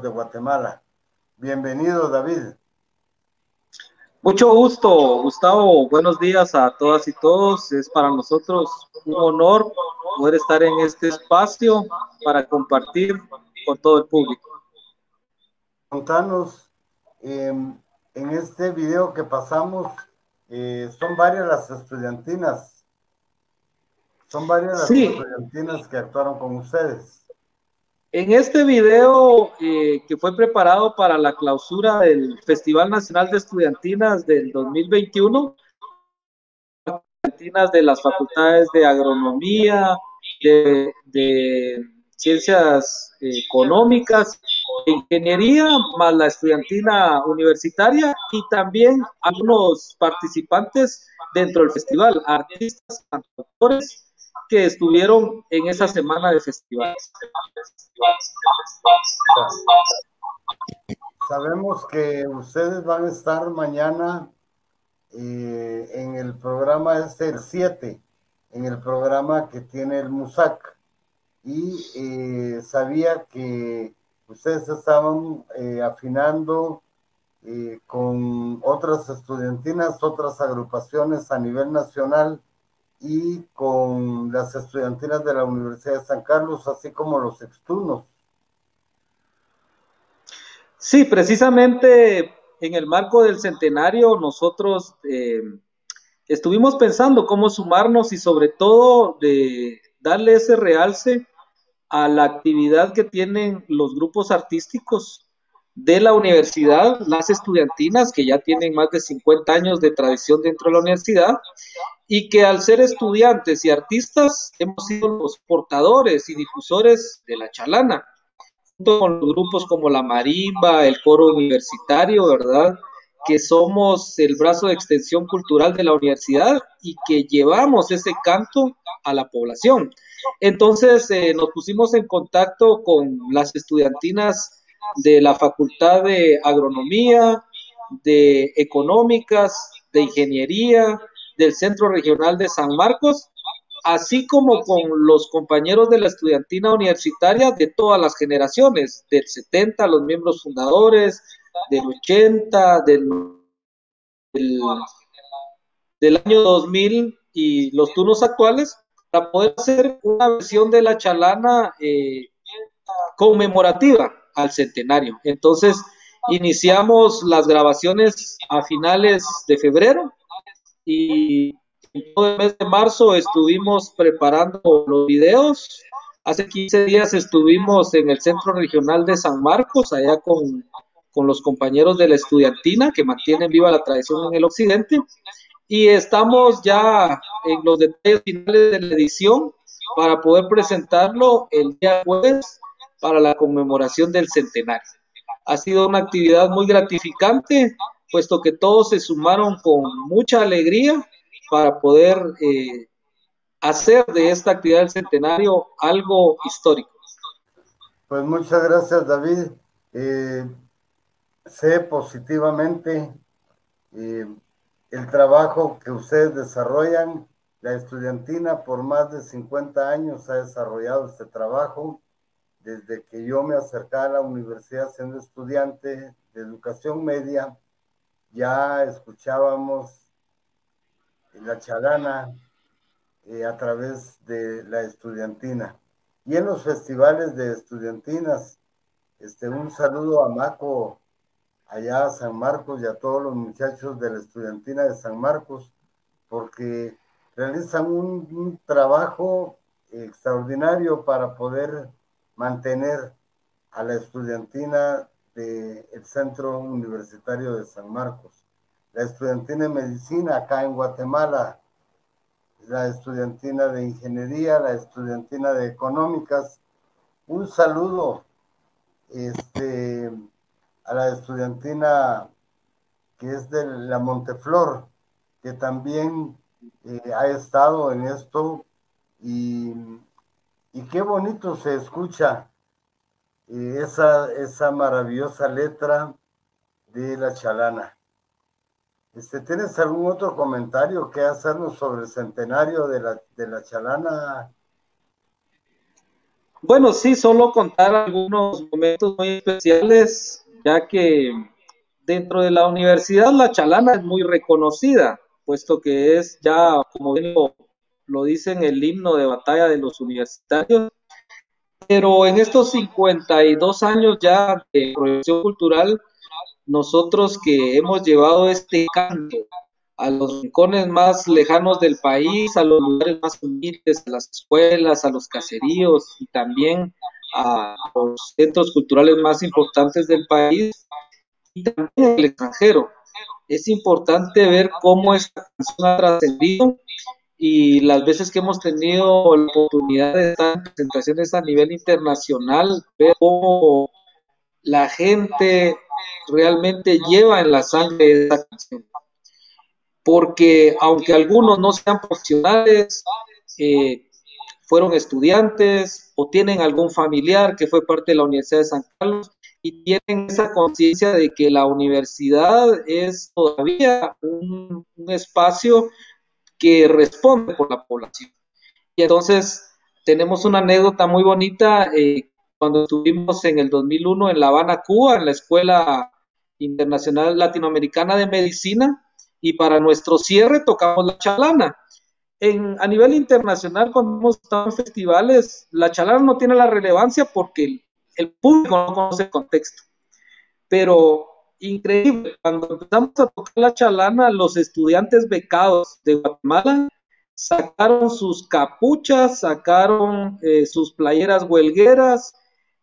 De
Guatemala. Bienvenido, David.
Mucho gusto, Gustavo. Buenos días a todas y todos. Es para nosotros un honor poder estar en este espacio para compartir con todo el público.
Contanos, eh, en este video que pasamos, eh, son varias las estudiantinas. Son varias las
Sí.
estudiantinas que actuaron con ustedes.
En este video eh, que fue preparado para la clausura del Festival Nacional de Estudiantinas del 2021, estudiantinas de las facultades de agronomía, de, ciencias eh, económicas, de ingeniería, más la estudiantina universitaria y también algunos participantes dentro del festival, artistas, actores que estuvieron en esa semana de festivales.
Sabemos que ustedes van a estar mañana eh, en el programa este, el 7, en el programa que tiene el MUSAC. Y eh, sabía que ustedes estaban eh, afinando eh, con otras estudiantinas, otras agrupaciones a nivel nacional y con las estudiantinas de la Universidad de San Carlos, así como los exturnos.
Sí, precisamente en el marco del centenario nosotros eh, estuvimos pensando cómo sumarnos y sobre todo de darle ese realce a la actividad que tienen los grupos artísticos de la universidad, las estudiantinas, que ya tienen más de 50 años de tradición dentro de la universidad, y que al ser estudiantes y artistas hemos sido los portadores y difusores de la chalana junto con grupos como la marimba, el coro universitario, ¿verdad? Que somos el brazo de extensión cultural de la universidad y que llevamos ese canto a la población. Entonces eh, nos pusimos en contacto con las estudiantinas de la Facultad de Agronomía, de Económicas, de Ingeniería, del Centro Regional de San Marcos, así como con los compañeros de la estudiantina universitaria de todas las generaciones, del 70, los miembros fundadores, del 80, del, del, del año 2000 y los turnos actuales, para poder hacer una versión de la chalana eh, conmemorativa al centenario. Entonces, iniciamos las grabaciones a finales de febrero y en todo el mes de marzo estuvimos preparando los videos. Hace 15 días estuvimos en el Centro Regional de San Marcos, allá con, con los compañeros de la estudiantina que mantienen viva la tradición en el occidente. Y estamos ya en los detalles finales de la edición para poder presentarlo el día jueves para la conmemoración del centenario. Ha sido una actividad muy gratificante, puesto que todos se sumaron con mucha alegría para poder eh, hacer de esta actividad del centenario algo histórico.
Pues muchas gracias, David. Eh, sé positivamente eh, el trabajo que ustedes desarrollan. La estudiantina por más de 50 años ha desarrollado este trabajo. Desde que yo me acercaba a la universidad siendo estudiante de educación media, ya escuchábamos la chalana eh, a través de la estudiantina. Y en los festivales de estudiantinas, este, un saludo a Maco, allá a San Marcos y a todos los muchachos de la estudiantina de San Marcos, porque realizan un trabajo extraordinario para poder mantener a la estudiantina del Centro Universitario de San Marcos. la estudiantina de medicina acá en Guatemala, la estudiantina de ingeniería, la estudiantina de económicas. Un saludo este, a la estudiantina que es de la Monteflor, que también eh, ha estado en esto y, y qué bonito se escucha eh, esa, esa maravillosa letra de la chalana. Este, ¿Tienes algún otro comentario que hacernos sobre el centenario de la, de la chalana?
Bueno, sí, solo contar algunos momentos muy especiales, ya que dentro de la universidad la chalana es muy reconocida, puesto que es ya, como lo, lo dice en el himno de batalla de los universitarios, pero en estos 52 años ya de proyección cultural, nosotros que hemos llevado este canto a los rincones más lejanos del país, a los lugares más humildes, a las escuelas, a los caseríos y también a los centros culturales más importantes del país y también en el extranjero. Es importante ver cómo esta canción ha trascendido y las veces que hemos tenido la oportunidad de estar en presentaciones a nivel internacional, ver cómo la gente realmente lleva en la sangre esta canción. Porque aunque algunos no sean profesionales, eh, fueron estudiantes o tienen algún familiar que fue parte de la Universidad de San Carlos y tienen esa conciencia de que la universidad es todavía un, espacio que responde por la población. Y entonces tenemos una anécdota muy bonita eh, cuando estuvimos en el 2001 en La Habana, Cuba, en la Escuela Internacional Latinoamericana de Medicina, y para nuestro cierre tocamos la chalana. En, a nivel internacional, cuando hemos estado en festivales, la chalana no tiene la relevancia porque el, público no conoce el contexto. Pero increíble, cuando empezamos a tocar la chalana, los estudiantes becados de Guatemala sacaron sus capuchas, sacaron eh, sus playeras huelgueras,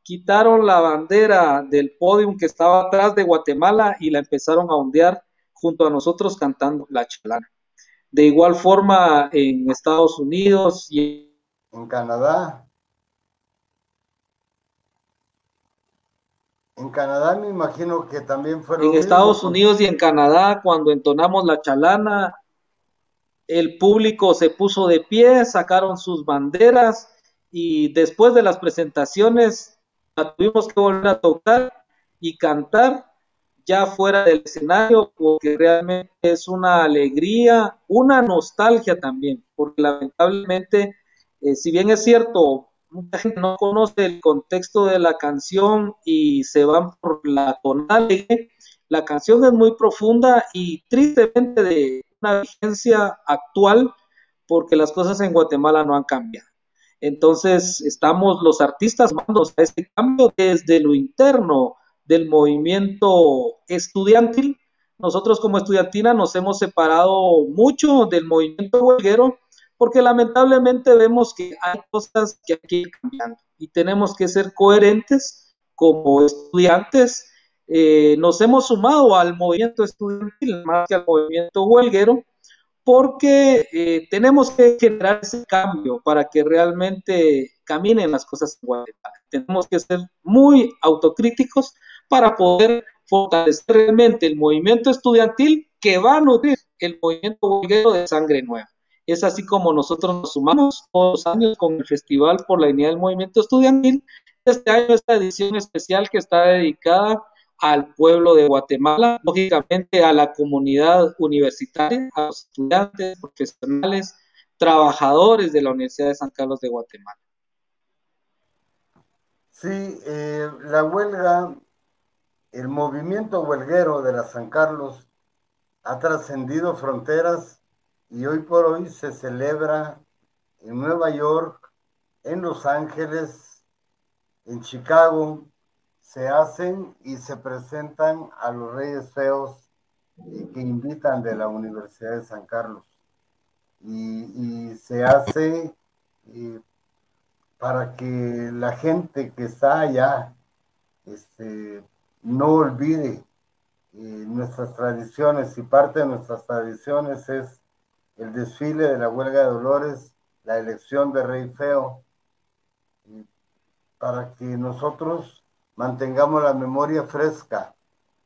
quitaron la bandera del podio que estaba atrás de Guatemala y la empezaron a ondear junto a nosotros cantando la chalana. De igual forma en Estados Unidos y
en Canadá. En Canadá me imagino que también fueron.
En Estados Unidos y en Canadá, cuando entonamos la chalana, el público se puso de pie, sacaron sus banderas y después de las presentaciones la tuvimos que volver a tocar y cantar ya fuera del escenario porque realmente es una alegría, una nostalgia también, porque lamentablemente, eh, si bien es cierto, mucha gente no conoce el contexto de la canción y se van por la tonal, la canción es muy profunda y tristemente de una vigencia actual porque las cosas en Guatemala no han cambiado. Entonces, estamos los artistas mandando a este cambio desde lo interno del movimiento estudiantil. Nosotros como estudiantina nos hemos separado mucho del movimiento huelguero porque lamentablemente vemos que hay cosas que ir cambiando y tenemos que ser coherentes como estudiantes. Eh, nos hemos sumado al movimiento estudiantil más que al movimiento huelguero porque eh, tenemos que generar ese cambio para que realmente caminen las cosas Guatemala. Tenemos que ser muy autocríticos para poder fortalecer realmente el movimiento estudiantil que va a nutrir el movimiento huelguero de sangre nueva. Es así como nosotros nos sumamos todos los años con el Festival por la Unidad del Movimiento Estudiantil. Este año esta edición especial que está dedicada al pueblo de Guatemala, lógicamente a la comunidad universitaria, a los estudiantes, profesionales, trabajadores de la Universidad de San Carlos de Guatemala.
Sí, eh, la huelga, el movimiento huelguero de la San Carlos ha trascendido fronteras y hoy por hoy se celebra en Nueva York, en Los Ángeles, en Chicago, se hacen y se presentan a los Reyes Feos que invitan de la Universidad de San Carlos. Y, se hace eh, para que la gente que está allá este, no olvide nuestras tradiciones y parte de nuestras tradiciones es el desfile de la huelga de Dolores, la elección de Rey Feo, para que nosotros mantengamos la memoria fresca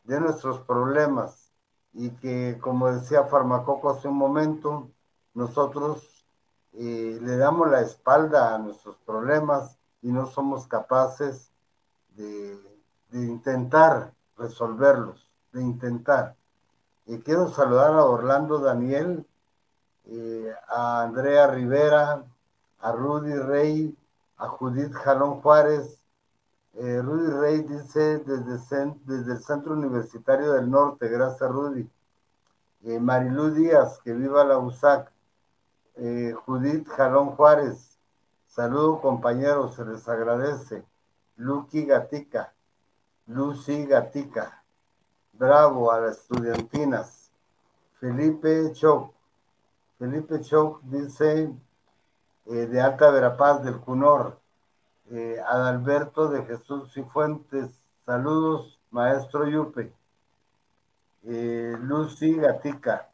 de nuestros problemas y que, como decía Farmacoco hace un momento, nosotros eh, le damos la espalda a nuestros problemas y no somos capaces de, intentar resolverlos, de intentar. Y quiero saludar a Orlando Daniel, eh, a Andrea Rivera, a Rudy Rey, a Judith Jalón Juárez. Eh, Rudy Rey dice desde, el Centro Universitario del Norte, gracias Rudy. Eh, Marilú Díaz, que viva la USAC. Eh, Judith Jalón Juárez, saludo compañeros, se les agradece. Lucky Gatica, Lucy Gatica, bravo a las estudiantinas. Felipe Choc, Felipe Choc dice eh, de Alta Verapaz del Cunor, eh, Adalberto de Jesús Cifuentes, saludos, maestro Yupe. Eh, Lucy Gatica,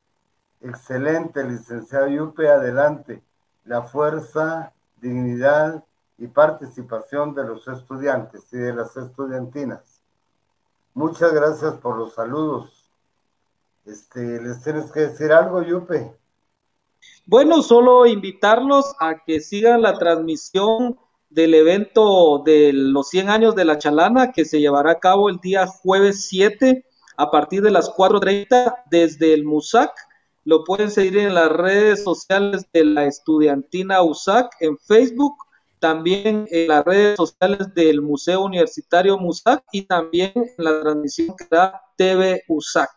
excelente, licenciado Yupe, adelante. La fuerza, dignidad y participación de los estudiantes y de las estudiantinas. Muchas gracias por los saludos. Este, ¿Les tienes que decir algo, Yupe?
Bueno, solo invitarlos a que sigan la transmisión del evento de los 100 años de la Chalana que se llevará a cabo el día jueves 7 a partir de las 4.30 desde el MUSAC. Lo pueden seguir en las redes sociales de la estudiantina USAC en Facebook, también en las redes sociales del Museo Universitario MUSAC y también en la transmisión que da TV USAC.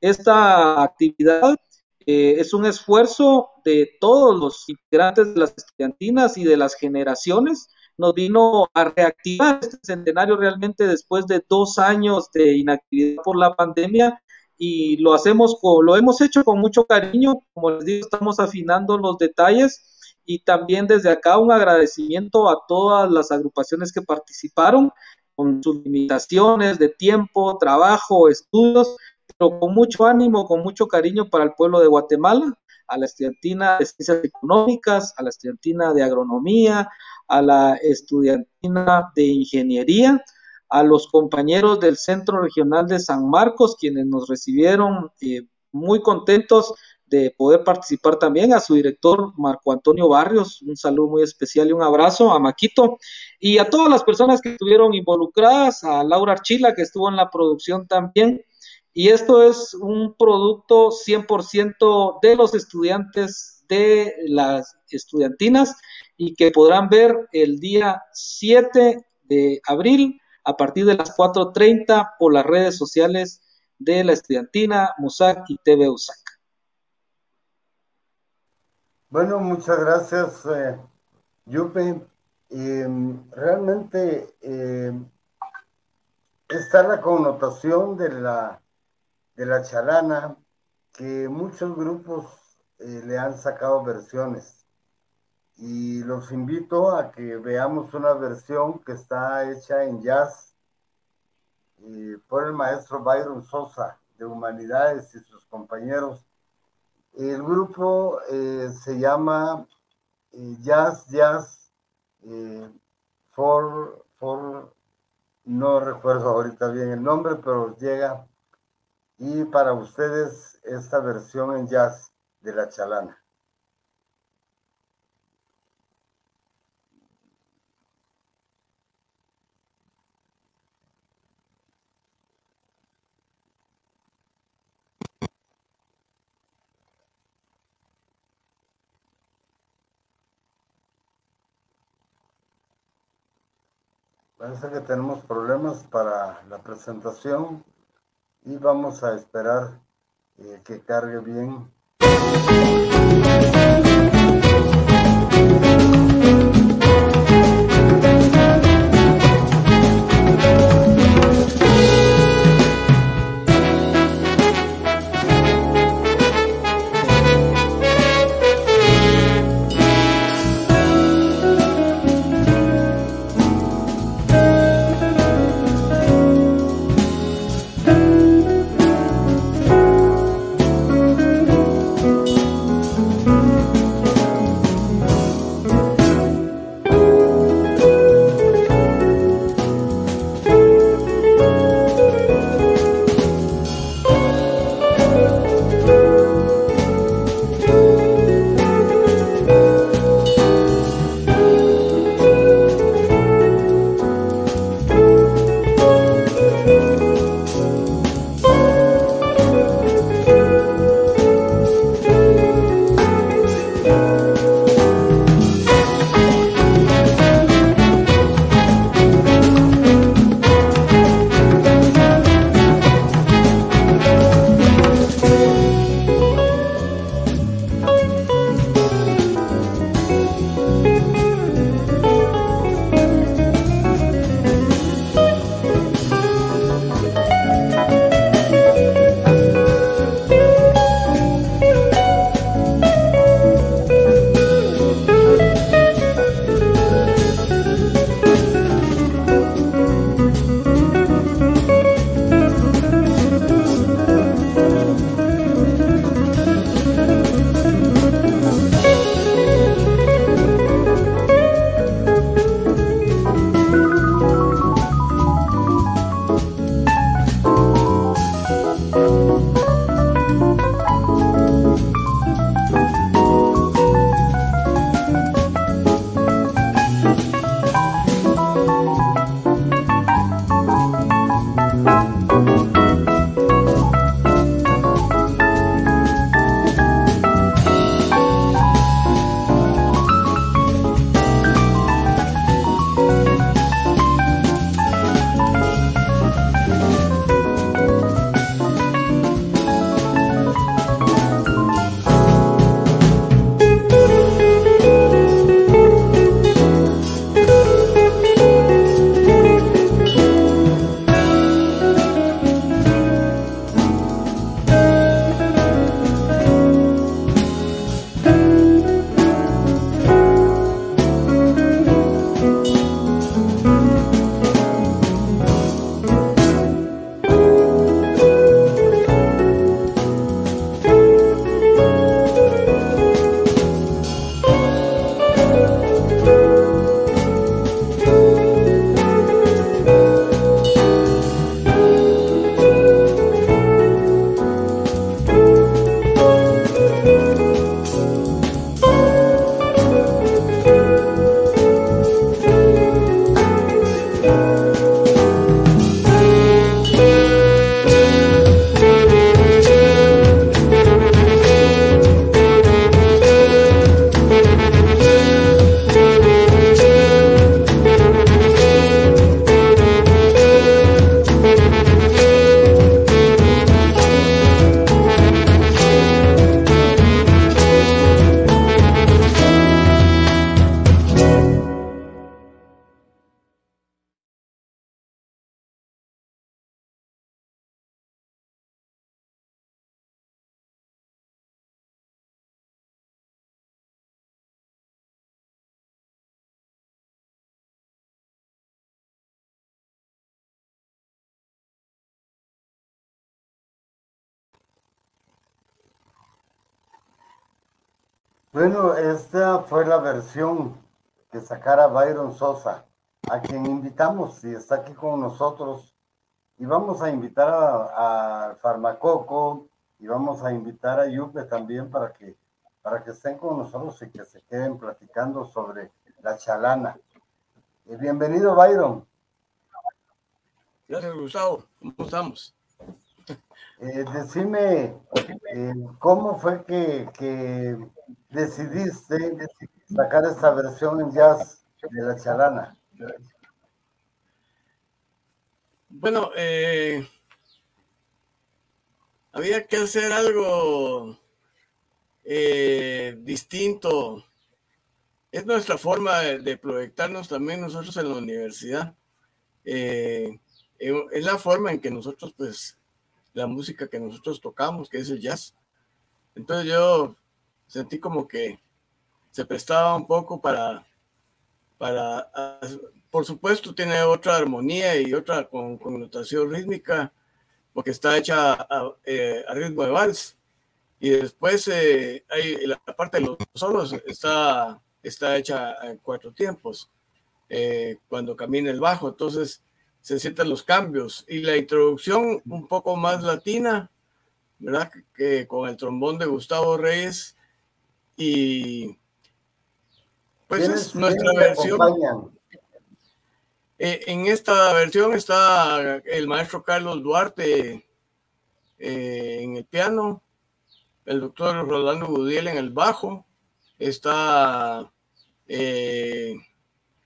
Esta actividad eh, es un esfuerzo de todos los integrantes de las estudiantinas y de las generaciones. Nos vino a reactivar este centenario realmente después de dos años de inactividad por la pandemia y lo hacemos, lo hemos hecho con mucho cariño. Como les digo, estamos afinando los detalles y también desde acá un agradecimiento a todas las agrupaciones que participaron con sus limitaciones de tiempo, trabajo, estudios, pero con mucho ánimo, con mucho cariño para el pueblo de Guatemala, a la estudiantina de ciencias económicas, a la estudiantina de agronomía, a la estudiantina de ingeniería, a los compañeros del Centro Regional de San Marcos, quienes nos recibieron eh, muy contentos de poder participar también, a su director Marco Antonio Barrios, un saludo muy especial y un abrazo a Maquito, y a todas las personas que estuvieron involucradas, a Laura Archila, que estuvo en la producción también, y esto es un producto 100% de los estudiantes de las estudiantinas y que podrán ver el día 7 de abril a partir de las 4.30 por las redes sociales de la estudiantina, MUSAC y TV USAC.
Bueno, muchas gracias, eh, Yupe. Em, realmente eh, está la connotación de la de la chalana, que muchos grupos eh, le han sacado versiones. Y los invito a que veamos una versión que está hecha en jazz eh, por el maestro Byron Sosa de Humanidades y sus compañeros. El grupo eh, se llama Jazz Jazz for, for, no recuerdo ahorita bien el nombre, pero llega y para ustedes esta versión en jazz de la chalana. Parece que tenemos problemas para la presentación y vamos a esperar eh, que cargue bien Bueno, esta fue la versión que sacara Byron Sosa, a quien invitamos y está aquí con nosotros. Y vamos a invitar a, Farmacoco y vamos a invitar a Yupe también para que, para que estén con nosotros y que se queden platicando sobre la chalana. Y bienvenido, Byron.
Gracias, Gustavo. ¿Cómo estamos?
Eh, decime, eh, ¿cómo fue que, decidiste sacar esta versión en jazz de la charana?
Bueno, eh, había que hacer algo distinto. Es nuestra forma de, proyectarnos también nosotros en la universidad. es la forma en que nosotros pues la música que nosotros tocamos, que es el jazz. Entonces yo sentí como que se prestaba un poco para, para por supuesto tiene otra armonía y otra con, connotación rítmica, porque está hecha a, eh, ritmo de vals. Y después eh, hay, la parte de los solos está, está hecha en cuatro tiempos, eh, cuando camina el bajo. Entonces, se sienten los cambios. Y la introducción un poco más latina, ¿verdad? Que con el trombón de Gustavo Reyes. Y pues es nuestra versión. Eh, en esta versión está el maestro Carlos Duarte eh, en el piano, el doctor Rolando Gudiel en el bajo, está eh,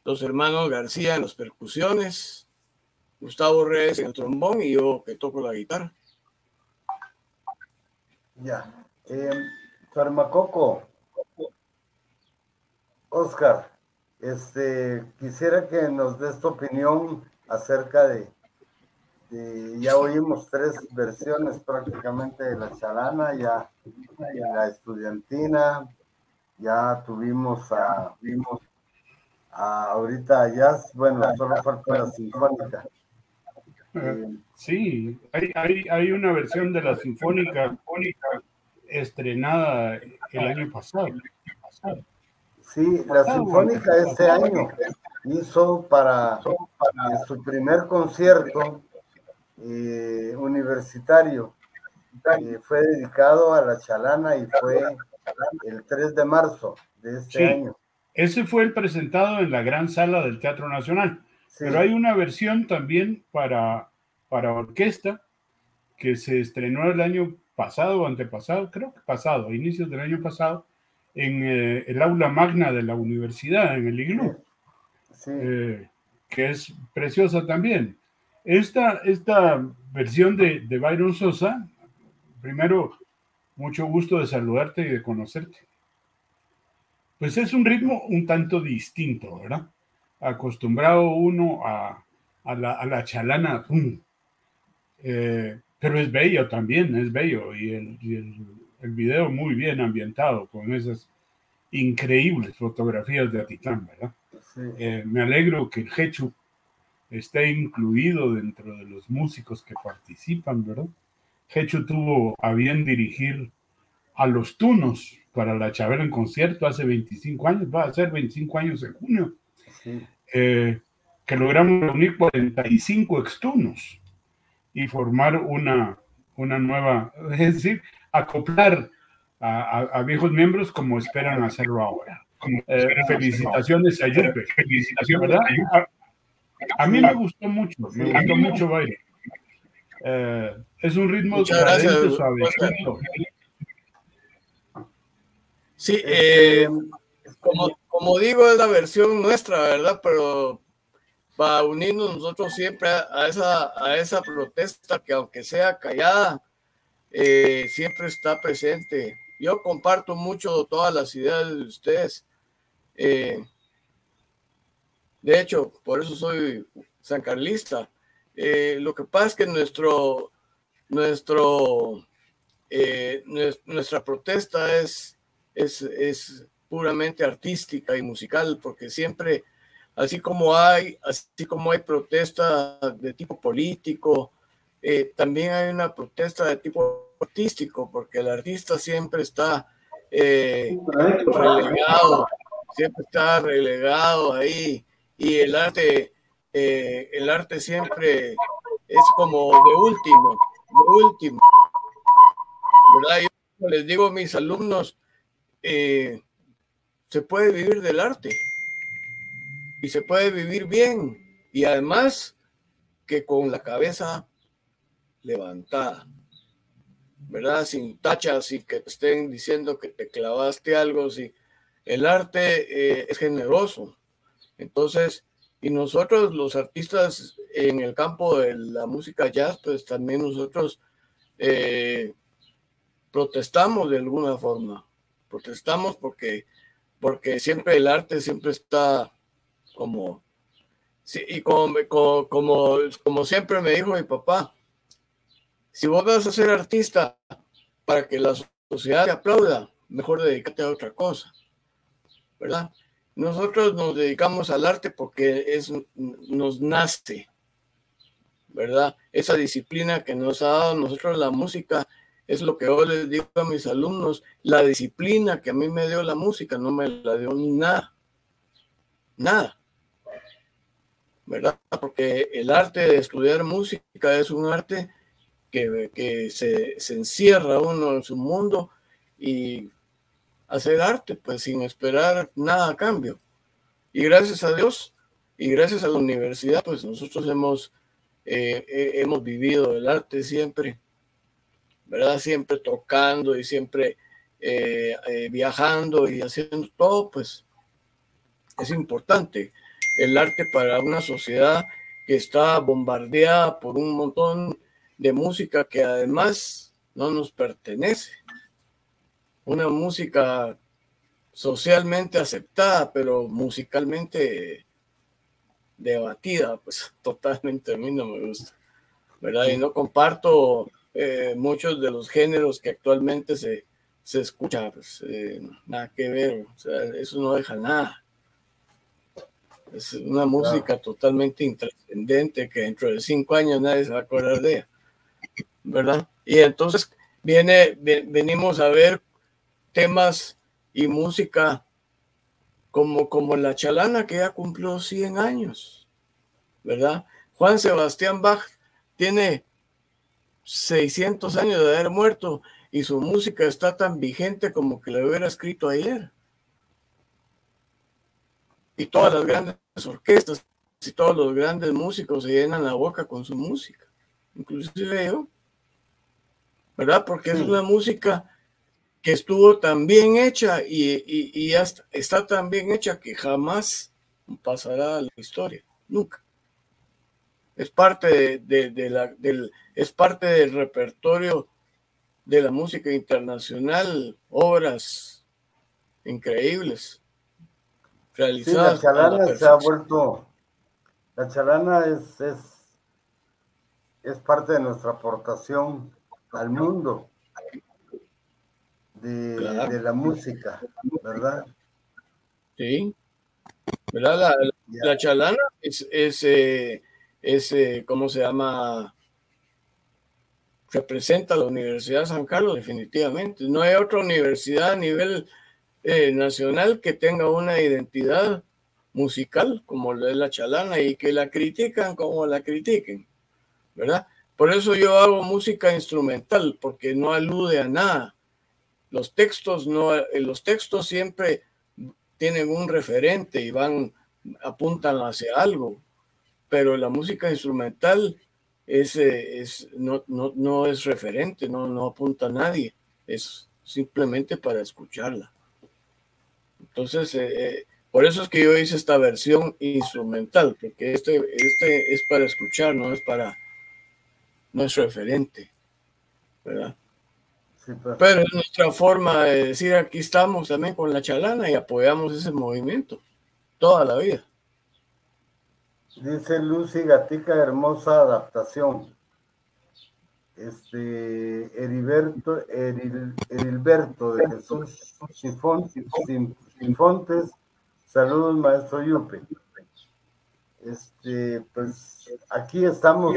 los hermanos García en las percusiones, Gustavo Reyes en el trombón y yo que toco la guitarra.
Ya. Farmacoco. Oscar, este, quisiera que nos des tu opinión acerca de, ya oímos tres versiones prácticamente de la chalana, ya la estudiantina, ya tuvimos a, vimos a ahorita jazz, bueno, solo falta la sinfónica.
Sí, hay, hay, una versión de la Sinfónica estrenada el año pasado.
Sí, la Sinfónica este año hizo para, su primer concierto eh, universitario. Eh, fue dedicado a la chalana y fue el 3 de marzo de este año.
Ese fue el presentado en la gran sala del Teatro Nacional. Pero hay una versión también para, para orquesta que se estrenó el año pasado o antepasado, creo que pasado, a inicios del año pasado, en eh, el aula magna de la universidad, en el Iglú, eh, que es preciosa también. Esta, esta versión de, de Byron Sosa, primero, mucho gusto de saludarte y de conocerte. Pues es un ritmo un tanto distinto, ¿verdad? acostumbrado uno a, la, chalana, eh, pero es bello también, es bello, y el, el, video muy bien ambientado con esas increíbles fotografías de Atitlán, ¿verdad? Eh, me alegro que el Hechu esté incluido dentro de los músicos que participan, ¿verdad? Hechu tuvo a bien dirigir a los Tunos para la Chavera en concierto hace 25 años, va a ser 25 años en junio. Eh, que logramos reunir 45 extunos y formar una, una nueva, es decir, acoplar a, viejos miembros como esperan hacerlo ahora. Eh, felicitaciones a Yupe. Felicitaciones A, mí me gustó mucho, me gustó mucho baile. Eh, es un ritmo
suave. Sí, eh, como, como digo, es la versión nuestra, ¿verdad? Pero para unirnos nosotros siempre a, esa, a esa protesta que aunque sea callada, eh, siempre está presente. Yo comparto mucho todas las ideas de ustedes. Eh, de hecho, por eso soy sancarlista. Eh, lo que pasa es que nuestro, nuestro, nuestra protesta es, es, es puramente artística y musical, porque siempre, así como hay, así como hay protesta de tipo político, eh, también hay una protesta de tipo artístico, porque el artista siempre está eh, relegado, siempre está relegado ahí y el arte, eh, el arte siempre es como de último, de último. ¿Verdad? Yo les digo a mis alumnos, se puede vivir del arte y se puede vivir bien y además que con la cabeza levantada, ¿verdad? Sin tachas y que estén diciendo que te clavaste algo, si el arte eh, es generoso. Entonces, y nosotros los artistas en el campo de la música jazz, pues también nosotros eh, protestamos de alguna forma, protestamos porque, porque siempre el arte siempre está como, y como, como, como siempre me dijo mi papá, si vos vas a ser artista para que la sociedad te aplauda, mejor dedícate a otra cosa, ¿verdad? Nosotros nos dedicamos al arte porque es, nos nace, ¿verdad? Esa disciplina que nos ha dado nosotros la música es lo que yo les digo a mis alumnos, la disciplina que a mí me dio la música no me la dio nada, nada. ¿Verdad? Porque el arte de estudiar música es un arte que, se, encierra uno en su mundo y hacer arte, pues sin esperar nada a cambio. Y gracias a Dios y gracias a la universidad, pues nosotros hemos, eh, hemos vivido el arte siempre, ¿verdad? Siempre tocando y siempre eh, eh, viajando y haciendo todo, pues es importante. El arte para una sociedad que está bombardeada por un montón música que además no nos pertenece. Una música socialmente aceptada, pero musicalmente debatida, pues totalmente a mí no me gusta, ¿verdad? Y no comparto eh, muchos de los géneros que actualmente se, se escucha, pues eh, nada que ver, o sea, eso no deja nada. Es una música totalmente intrascendente que dentro de cinco años nadie se va a acordar de ella. ¿Verdad? Y entonces viene, venimos a ver temas y música como, como la chalana que ya cumplió 100 años, ¿verdad? Juan Sebastián Bach tiene 600 años de haber muerto y su música está tan vigente como que la hubiera escrito ayer. Y todas las grandes orquestas y todos los grandes músicos se llenan la boca con su música, inclusive yo. ¿Verdad? Porque es una música que estuvo tan bien hecha y, y, está tan bien hecha que jamás pasará a la historia, nunca. Es parte de, la, del, es parte del repertorio de la música internacional, obras increíbles
realizadas. la chalana se ha vuelto, la chalana es, es, es parte de nuestra aportación al mundo de, la música, ¿verdad?
Sí. ¿Verdad? La, chalana es, es, eh, eh, ¿cómo se llama? Representa la Universidad de San Carlos, definitivamente. No hay otra universidad a nivel eh, nacional que tenga una identidad musical como es la chalana y que la critican como la critiquen, ¿verdad? Por eso yo hago música instrumental, porque no alude a nada. Los textos, no, eh, los textos siempre tienen un referente y van, apuntan hacia algo, pero la música instrumental es, eh, es, no, no, no es referente, no, no apunta a nadie, es simplemente para escucharla. Entonces, eh, por eso es que yo hice esta versión instrumental, porque este, este es para escuchar, no es para no es referente, ¿verdad? Pues. Pero es nuestra forma de decir aquí estamos también con la chalana y apoyamos ese movimiento toda la vida.
Dice Lucy Gatica, hermosa adaptación. Este Heriberto, Herilberto de Jesús Sinfontes, saludos maestro Yupe. Este, pues aquí estamos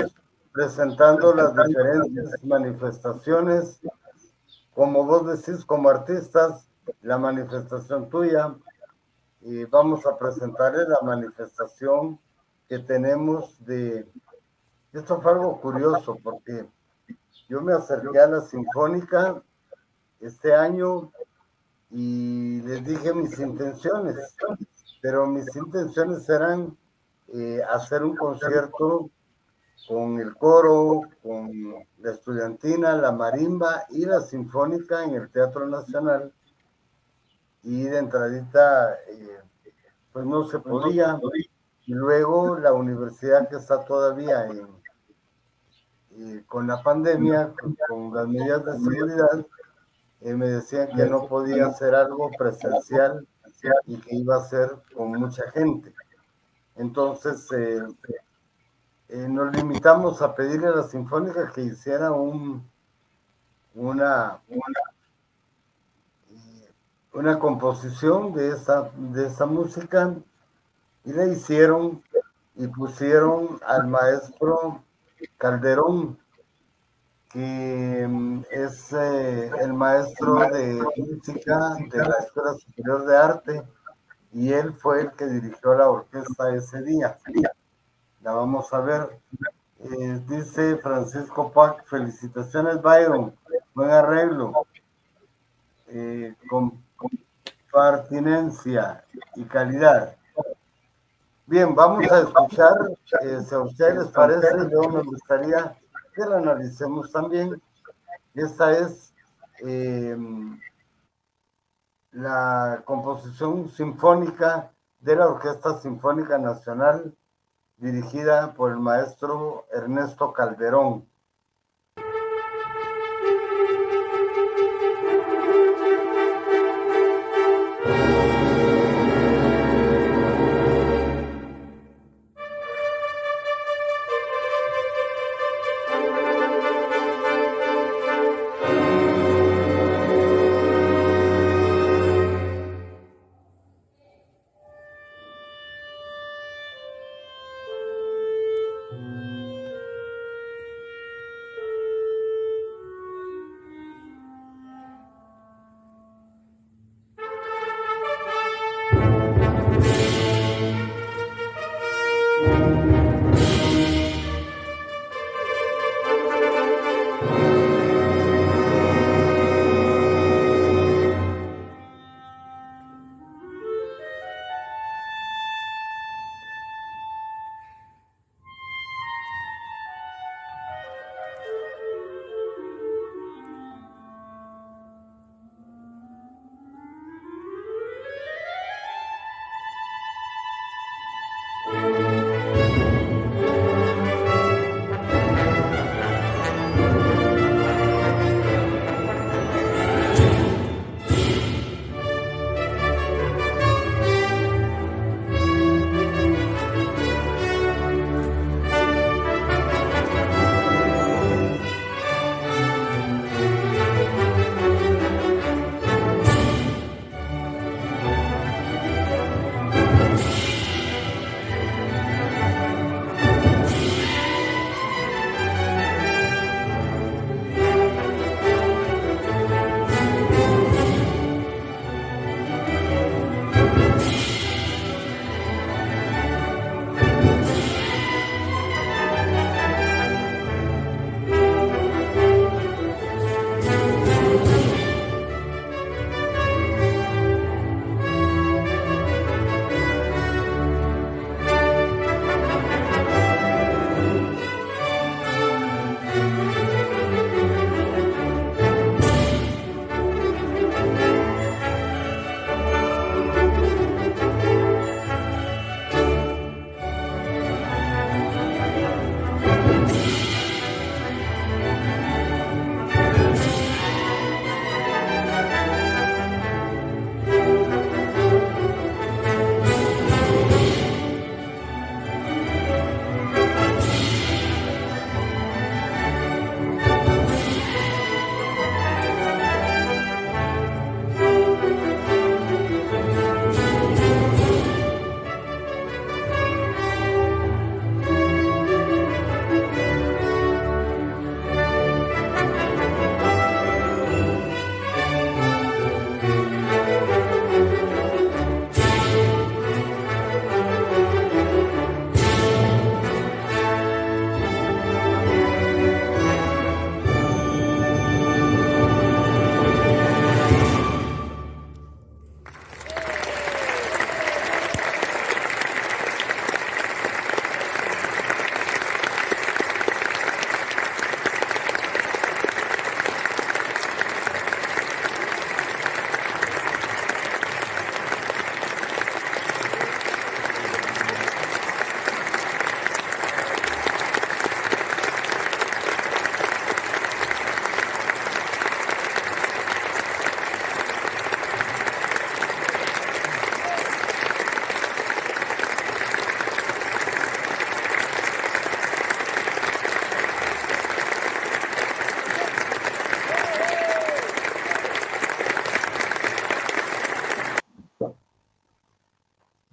presentando las diferentes manifestaciones, como vos decís, como artistas, la manifestación tuya. Y vamos a presentarle la manifestación que tenemos de... Esto fue algo curioso porque yo me acerqué a la Sinfónica este año y les dije mis intenciones, pero mis intenciones eran eh, hacer un concierto con el coro, con la estudiantina, la marimba y la sinfónica en el Teatro Nacional. Y de entradita, eh, pues no se podía. Y luego la universidad que está todavía en, eh, con la pandemia, con, las medidas de seguridad, eh, me decían que no podía hacer algo presencial y que iba a ser con mucha gente. Entonces, eh, nos limitamos a pedirle a la Sinfónica que hiciera un, una, una, composición de esa, de esa música y la hicieron y pusieron al maestro Calderón, que mm, es eh, el maestro de música de la Escuela Superior de Arte, y él fue el que dirigió la orquesta ese día la vamos a ver. Eh, dice Francisco Pac, felicitaciones Byron, buen arreglo, eh, con, pertinencia y calidad. Bien, vamos a escuchar, eh, si a ustedes les parece, yo me gustaría que la analicemos también. Esta es la composición sinfónica de la Orquesta Sinfónica Nacional dirigida por el maestro Ernesto Calderón.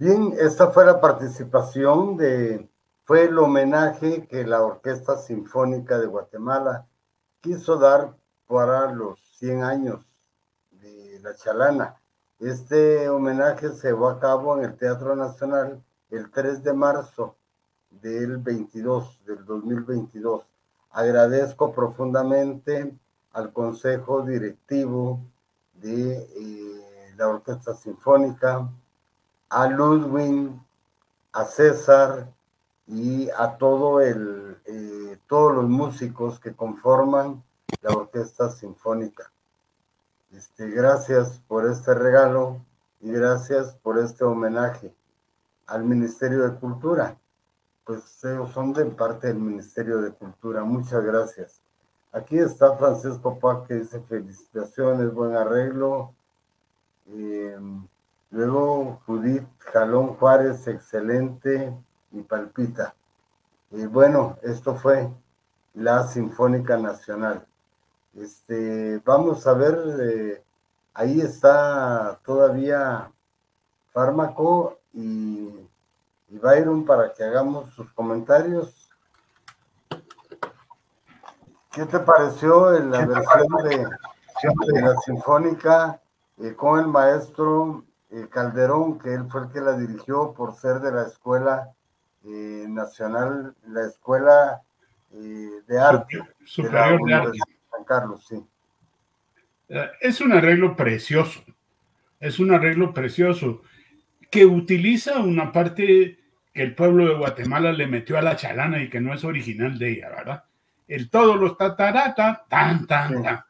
Bien, esta fue la participación de, fue el homenaje que la Orquesta Sinfónica de Guatemala quiso dar para los 100 años de la Chalana. Este homenaje se llevó a cabo en el Teatro Nacional el 3 de marzo del 22, del 2022. Agradezco profundamente al Consejo Directivo de eh, la Orquesta Sinfónica, a Ludwig, a César y a todo el, eh, todos los músicos que conforman la Orquesta Sinfónica. Este, gracias por este regalo y gracias por este homenaje al Ministerio de Cultura. Pues ellos son de parte del Ministerio de Cultura. Muchas gracias. Aquí está Francisco Pac que dice felicitaciones, buen arreglo. Eh, luego Judith Jalón Juárez, excelente y palpita. Y bueno, esto fue la Sinfónica Nacional. Este, vamos a ver, eh, ahí está todavía Fármaco y, y Byron para que hagamos sus comentarios. ¿Qué te pareció la versión de, la Sinfónica eh, con el maestro eh, Calderón, que él fue el que la dirigió por ser de la Escuela eh, Nacional, la Escuela de Arte
Superior de,
Arte. San Carlos, sí.
Es un arreglo precioso, es un arreglo precioso que utiliza una parte que el pueblo de Guatemala le metió a la chalana y que no es original de ella, ¿verdad? el todos los tatarata, tan, tan, tan.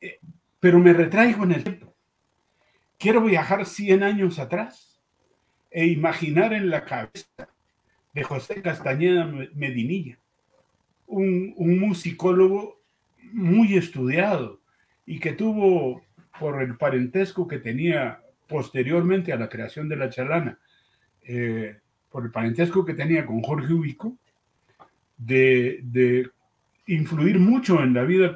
Eh, pero me retraigo en el tiempo. Quiero viajar 100 años atrás e imaginar en la cabeza de José Castañeda Medinilla, un, un musicólogo muy estudiado y que tuvo, por el parentesco que tenía posteriormente a la creación de la chalana, eh, por el parentesco que tenía con Jorge Ubico, de, de influir mucho en la vida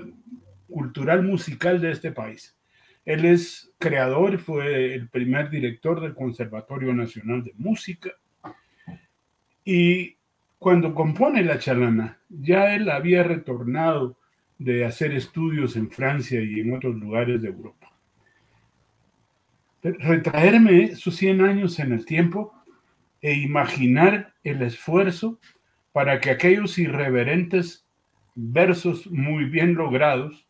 cultural musical de este país. Él es creador, fue el primer director del Conservatorio Nacional de Música y cuando compone La Chalana, ya él había retornado de hacer estudios en Francia y en otros lugares de Europa. Retraerme sus 100 años en el tiempo e imaginar el esfuerzo para que aquellos irreverentes versos muy bien logrados,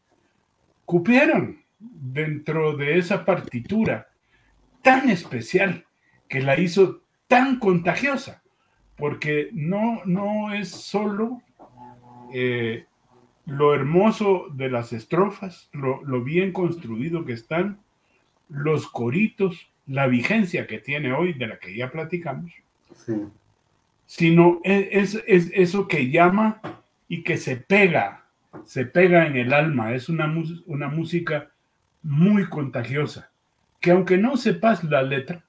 cupieron dentro de esa partitura tan especial que la hizo tan contagiosa, porque no, no es solo eh, lo hermoso de las estrofas, lo, lo, bien construido que están, los coritos, la vigencia que tiene hoy, de la que ya platicamos, sino es, es, eso que llama y que se pega, se pega en el alma. Es una, una música muy contagiosa, que aunque no sepas la letra,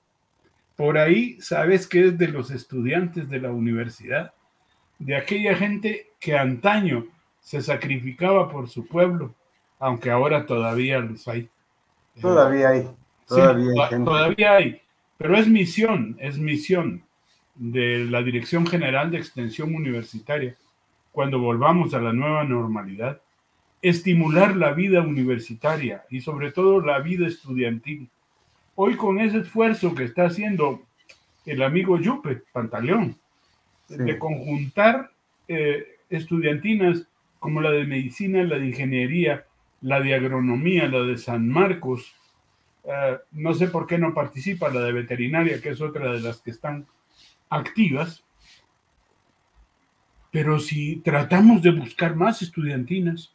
por ahí sabes que es de los estudiantes de la universidad, de aquella gente que antaño se sacrificaba por su pueblo, aunque ahora todavía los hay.
Todavía hay. Todavía, hay,
todavía hay. Pero es misión, es misión de la Dirección General de Extensión Universitaria cuando volvamos a la nueva normalidad, estimular la vida universitaria y sobre todo la vida estudiantil. Hoy con ese esfuerzo que está haciendo el amigo Yupe Pantaleón, de conjuntar eh, estudiantinas como la de medicina, la de ingeniería, la de agronomía, la de San Marcos, eh, no sé por qué no participa la de veterinaria, que es otra de las que están activas, pero si tratamos de buscar más estudiantinas,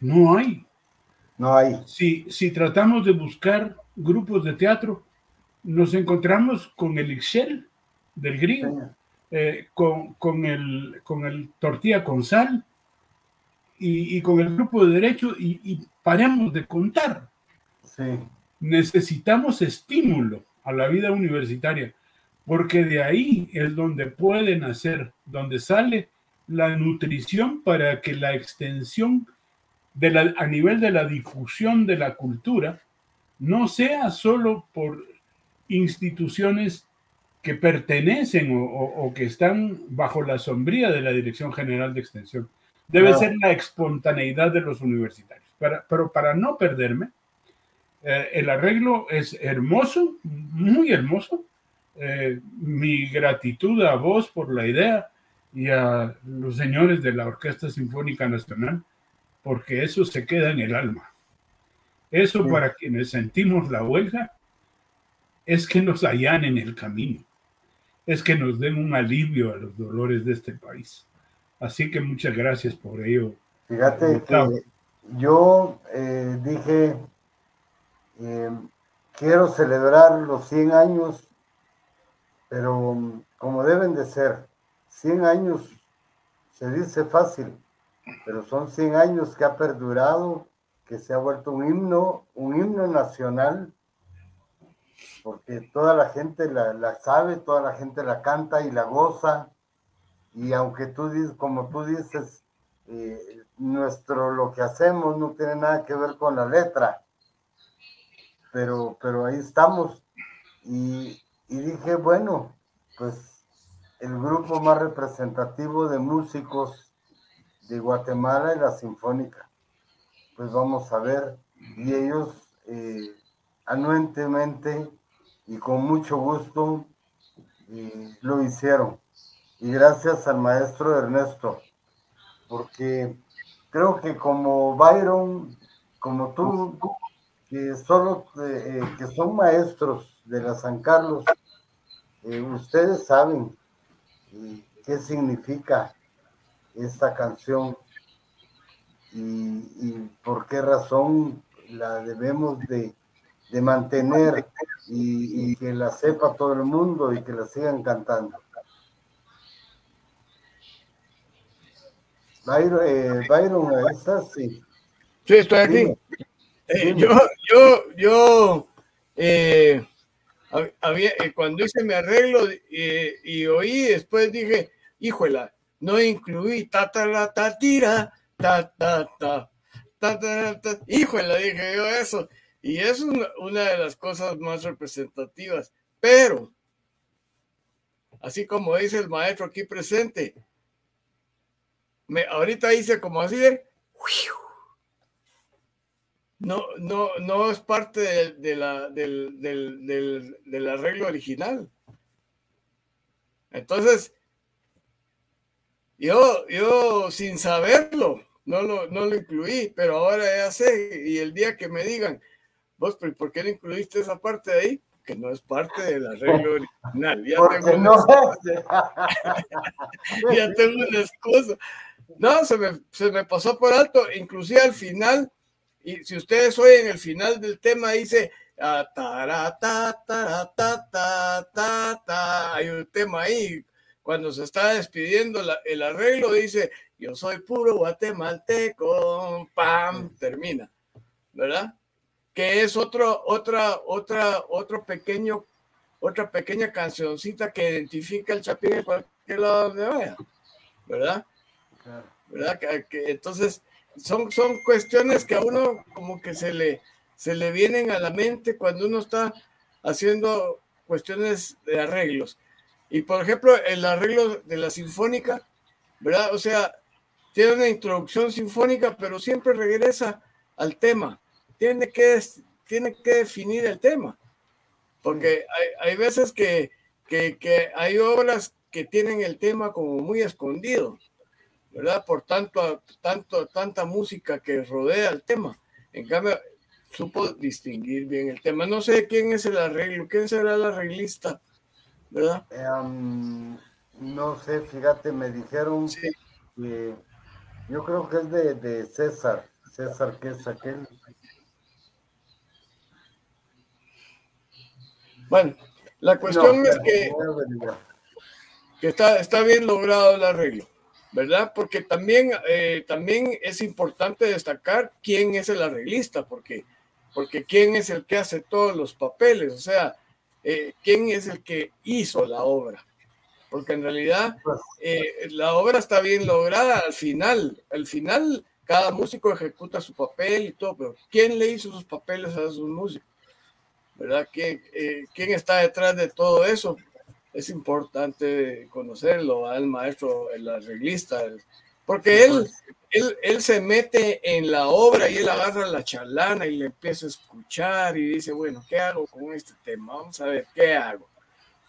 no hay.
No hay.
Si, si tratamos de buscar grupos de teatro, nos encontramos con el Ixchel del griego, eh, con, con, el, con el tortilla con sal y, y con el grupo de derecho y, y paremos de contar.
Sí.
Necesitamos estímulo a la vida universitaria porque de ahí es donde pueden hacer, donde sale la nutrición para que la extensión de la, a nivel de la difusión de la cultura no sea solo por instituciones que pertenecen o, o- o que están bajo la sombría de la Dirección General de Extensión. Debe ser la espontaneidad de los universitarios. Para- pero para no perderme, eh, el arreglo es hermoso, muy hermoso. Eh, mi gratitud a vos por la idea y a los señores de la Orquesta Sinfónica Nacional, porque eso se queda en el alma. Eso
Sí.
para quienes sentimos la huelga es que nos allanen el camino, es que nos den un alivio a los dolores de este país. Así que muchas gracias por ello.
Fíjate que yo eh, dije, eh, quiero celebrar los 100 años, pero como deben de ser, 100 años se dice fácil, pero son 100 años que ha perdurado, que se ha vuelto un himno, un himno nacional, porque toda la gente la, la sabe, toda la gente la canta y la goza, y aunque tú dices, como tú dices, eh, nuestro lo que hacemos no tiene nada que ver con la letra, pero, pero ahí estamos. Y, y dije, bueno, pues el grupo más representativo de músicos de Guatemala es la Sinfónica. Pues vamos a ver. Y ellos eh, anuentemente y con mucho gusto eh, lo hicieron. Y gracias al maestro Ernesto, porque creo que como Byron, como tú, que solo eh, que son maestros de la San Carlos, ustedes saben qué significa esta canción y, y por qué razón la debemos de, de mantener y, y que la sepa todo el mundo y que la sigan cantando. Byron, eh, Byron, ahí estás, sí.
Sí, estoy aquí. Eh, yo, yo, yo, eh, hab- había, eh, cuando hice mi arreglo y oí, después dije, híjola, no incluí ta ta la ta tira, ta ta ta, ta ta ta, híjola, dije yo eso. Y es una, una de las cosas más representativas. Pero, así como dice el maestro aquí presente, me, ahorita hice como así de, no, no, no es parte de, de la, del, del, del, del arreglo original. Entonces, yo, yo sin saberlo, no lo, no lo incluí, pero ahora ya sé, y el día que me digan, vos, pero ¿por qué no incluiste esa parte de ahí? Que no es parte del arreglo original. Ya
Porque
tengo
no
una- ya tengo una excusa. No, se me, se me pasó por alto, inclusive al final, y si ustedes oyen el final del tema, dice, ah, tara, ta, tara, ta, ta, ta, ta. hay un tema ahí, cuando se está despidiendo la- el arreglo, dice, yo soy puro guatemalteco, pam, termina, ¿verdad? Que es otro, otra, otra, otro pequeño, otra pequeña cancioncita que identifica el chapín en cualquier lado donde vaya, ¿verdad? ¿verdad? Que, que entonces son, son cuestiones que a uno como que se le, se le vienen a la mente cuando uno está haciendo cuestiones de arreglos. Y por ejemplo, el arreglo de la sinfónica, ¿verdad? O sea, tiene una introducción sinfónica, pero siempre regresa al tema. Tiene que, tiene que definir el tema. Porque hay, hay veces que, que, que hay obras que tienen el tema como muy escondido. ¿verdad? Por tanto, tanto, tanta música que rodea el tema. En cambio, supo distinguir bien el tema. No sé quién es el arreglo, quién será el arreglista, ¿verdad?
Em, no sé, fíjate, me dijeron
Sí.
que yo creo que es de, de César, César que es aquel.
Bueno, la cuestión
No,
es que, que está, está bien logrado el arreglo, ¿verdad? Porque también, eh, también es importante destacar quién es el arreglista, porque, porque quién es el que hace todos los papeles, o sea, eh, quién es el que hizo la obra. Porque en realidad eh, la obra está bien lograda al final. Al final, cada músico ejecuta su papel y todo, pero ¿quién le hizo sus papeles a esos músicos? ¿Verdad? ¿Quién, eh, ¿quién está detrás de todo eso? es importante conocerlo al maestro, el arreglista, porque él, él, él, se mete en la obra y él agarra la charlana y le empieza a escuchar y dice, bueno, ¿qué hago con este tema? Vamos a ver, ¿qué hago?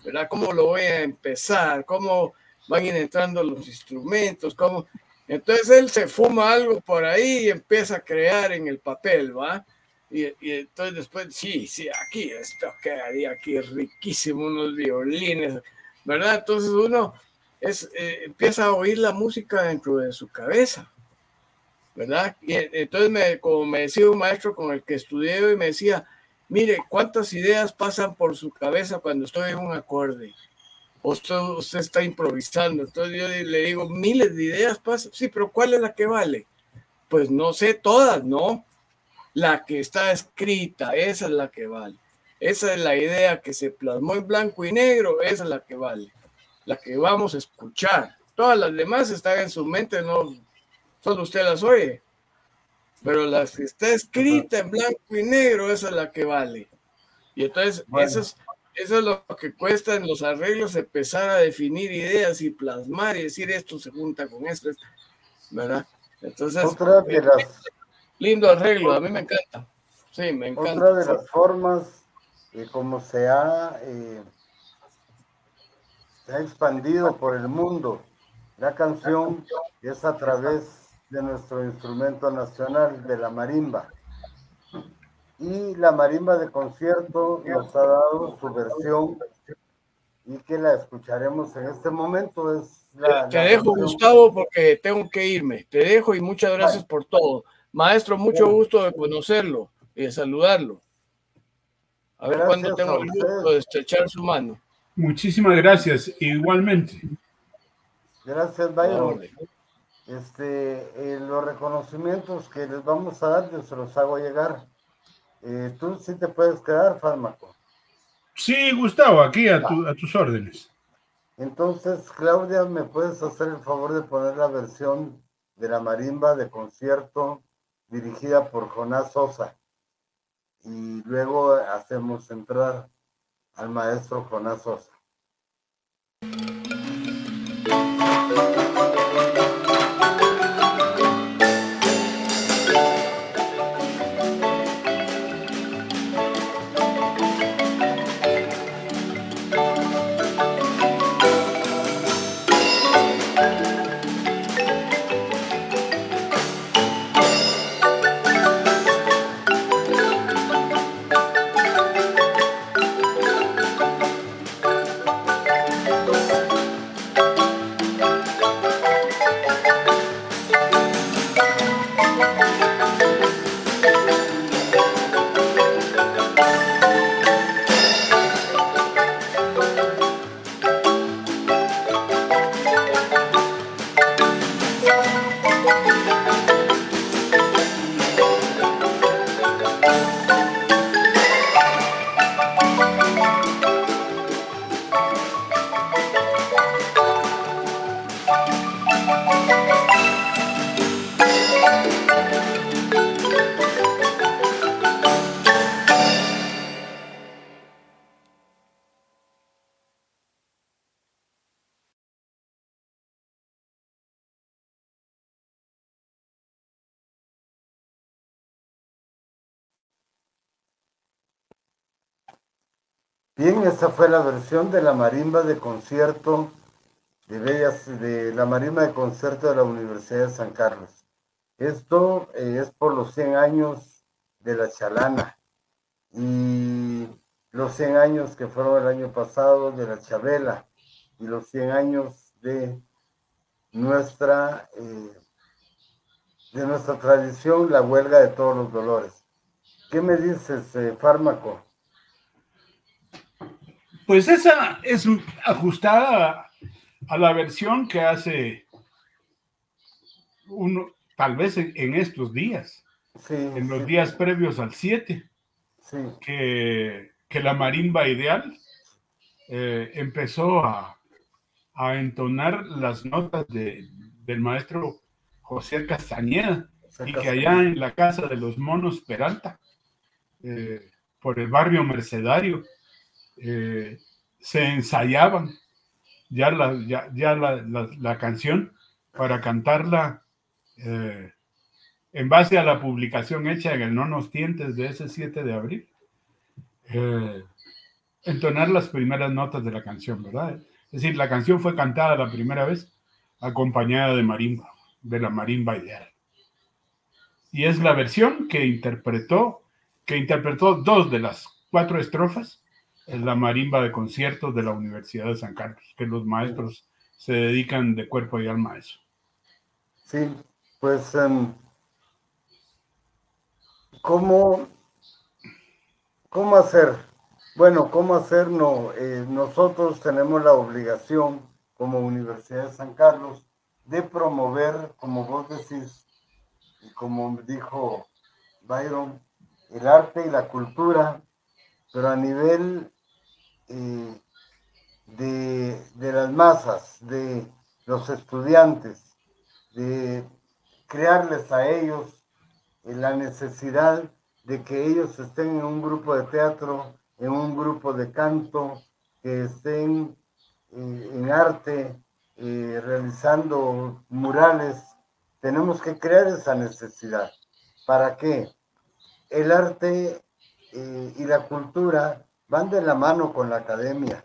¿Verdad? ¿Cómo lo voy a empezar? ¿Cómo van entrando los instrumentos? ¿Cómo? Entonces él se fuma algo por ahí y empieza a crear en el papel, ¿va? Y, y, entonces después, sí, sí, aquí esto quedaría aquí riquísimo, unos violines, ¿verdad? Entonces uno es, eh, empieza a oír la música dentro de su cabeza, ¿verdad? Y entonces, me, como me decía un maestro con el que estudié y me decía, mire, ¿cuántas ideas pasan por su cabeza cuando estoy en un acorde? O usted, usted está improvisando. Entonces yo le digo, miles de ideas pasan. Sí, pero ¿cuál es la que vale? Pues no sé todas, ¿no? la que está escrita, esa es la que vale. Esa es la idea que se plasmó en blanco y negro, esa es la que vale, la que vamos a escuchar. Todas las demás están en su mente, no solo usted las oye, pero la que está escrita en blanco y negro, esa es la que vale. Y entonces, eso, es, eso es lo que cuesta en los arreglos, empezar a definir ideas y plasmar y decir esto se junta con esto, ¿verdad? Entonces,
Otra de las
Lindo arreglo, a mí me encanta. Sí, me encanta.
Otra de las formas y como se ha, eh, se ha expandido por el mundo la canción es a través de nuestro instrumento nacional, de la marimba. Y la marimba de concierto nos ha dado su versión y que la escucharemos en este momento. Es la,
te dejo, Gustavo, porque tengo que irme. Te dejo y muchas gracias por todo. Maestro, mucho gusto de conocerlo y de saludarlo. A ver cuándo tengo el gusto de estrechar su mano.
Muchísimas gracias, igualmente.
Gracias, Byron. Este, eh, los reconocimientos que les vamos a dar, yo se los hago llegar. Eh, Tú sí te puedes quedar, fármaco.
Sí, Gustavo, aquí a, a tus órdenes.
Entonces, Claudia, ¿me puedes hacer el favor de poner la versión de la marimba de concierto dirigida por Jonás Sosa. Y luego hacemos entrar al maestro Jonás Sosa. Bien, esta fue la versión de la marimba de concierto de Bellas, de la marimba de concierto de la Universidad de San Carlos. Esto eh, es por los 100 años de la chalana y los 100 años que fueron el año pasado de la chabela y los 100 años de nuestra, eh, de nuestra tradición, la huelga de todos los dolores. ¿Qué me dices, eh, fármaco?
Pues esa es ajustada a la versión que hace uno, tal vez en, estos días, en los días previos al 7, que, la marimba ideal eh, empezó a, entonar las notas del maestro José Castañeda y que allá en la casa de los monos Peralta, eh, por el barrio Mercedario, eh, se ensayaban ya la, ya, ya la, la, canción para cantarla eh, en base a la publicación hecha en el No nos tientes de ese 7 de abril. Eh, entonar las primeras notas de la canción, ¿verdad? Es decir, la canción fue cantada la primera vez acompañada de marimba, de la marimba ideal. Y es la versión que interpretó, que interpretó dos de las cuatro estrofas, es la marimba de conciertos de la Universidad de San Carlos, que los maestros se dedican de cuerpo y alma a eso.
Sí, pues, um, ¿cómo, ¿cómo hacer? Bueno, ¿cómo hacer? No, eh, nosotros tenemos la obligación como Universidad de San Carlos de promover, como vos decís, y como dijo Byron, el arte y la cultura, pero a nivel eh, de, de las masas, de los estudiantes, de crearles a ellos la necesidad de que ellos estén en un grupo de teatro, en un grupo de canto, que estén eh, en arte, eh, realizando murales. Tenemos que crear esa necesidad. ¿Para qué? El arte eh, y la cultura van de la mano con la academia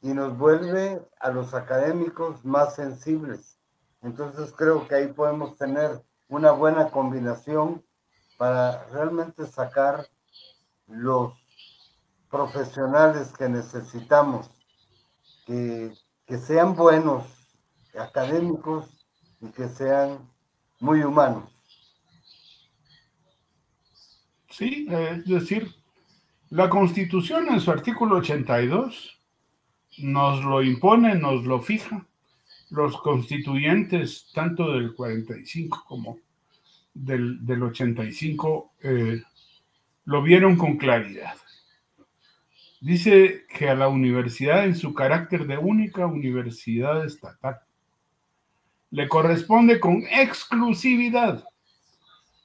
y nos vuelve a los académicos más sensibles. Entonces creo que ahí podemos tener una buena combinación para realmente sacar los profesionales que necesitamos, que, que sean buenos, académicos y que sean muy humanos.
Sí, es decir, la Constitución en su artículo 82 nos lo impone, nos lo fija. Los constituyentes, tanto del 45 como del, del 85, eh, lo vieron con claridad. Dice que a la universidad, en su carácter de única universidad estatal, le corresponde con exclusividad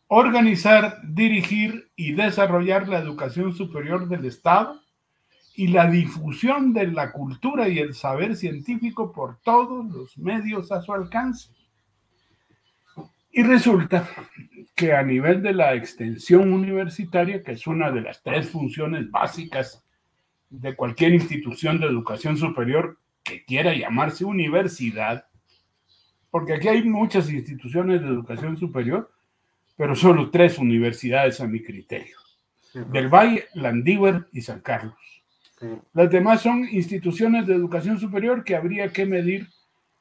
organizar, dirigir y desarrollar la educación superior del Estado y la difusión de la cultura y el saber científico por todos los medios a su alcance. Y resulta que a nivel de la extensión universitaria, que es una de las tres funciones básicas de cualquier institución de educación superior que quiera llamarse universidad, porque aquí hay muchas instituciones de educación superior, pero solo tres universidades a mi criterio. Sí, Del Valle, Landívar y San Carlos. Sí. Las demás son instituciones de educación superior que habría que medir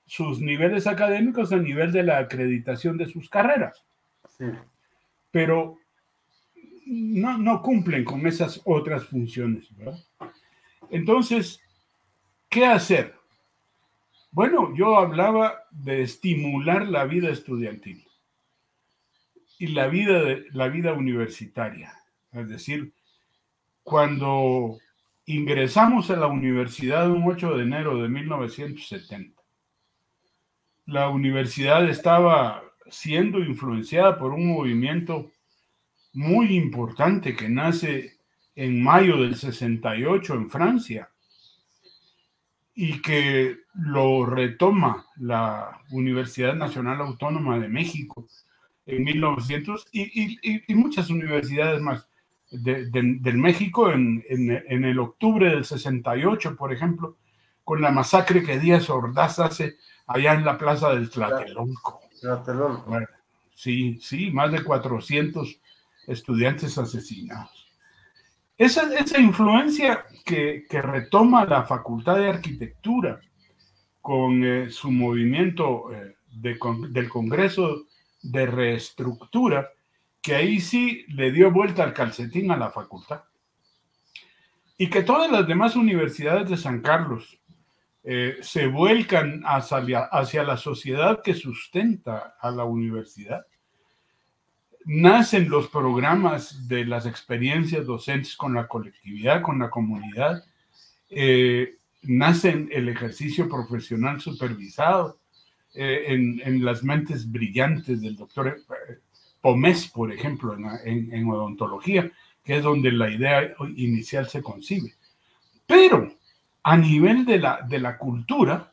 sus niveles académicos a nivel de la acreditación de sus carreras. Sí. Pero no, no, cumplen con esas otras funciones. ¿verdad? Entonces, ¿qué hacer? Bueno, yo hablaba de estimular la vida estudiantil y la vida, de, la vida universitaria. Es decir, cuando ingresamos a la universidad un 8 de enero de 1970, la universidad estaba siendo influenciada por un movimiento muy importante que nace en mayo del 68 en Francia y que lo retoma la Universidad Nacional Autónoma de México en 1900 y, y, y muchas universidades más de, de, del México en, en, en, el octubre del 68, por ejemplo, con la masacre que Díaz Ordaz hace allá en la plaza del Tlatelolco.
Tlatelolco.
Bueno, sí, sí, más de 400 estudiantes asesinados. Esa, esa influencia que, que, retoma la Facultad de Arquitectura con eh, su movimiento eh, de, con, del Congreso de reestructura que ahí sí le dio vuelta al calcetín a la facultad. Y que todas las demás universidades de San Carlos eh, se vuelcan hacia, hacia la sociedad que sustenta a la universidad. Nacen los programas de las experiencias docentes con la colectividad, con la comunidad. Eh, nacen el ejercicio profesional supervisado eh, en, las mentes brillantes del doctor eh, Pomés, por ejemplo, en, en, en, odontología, que es donde la idea inicial se concibe. Pero a nivel de la, de la cultura,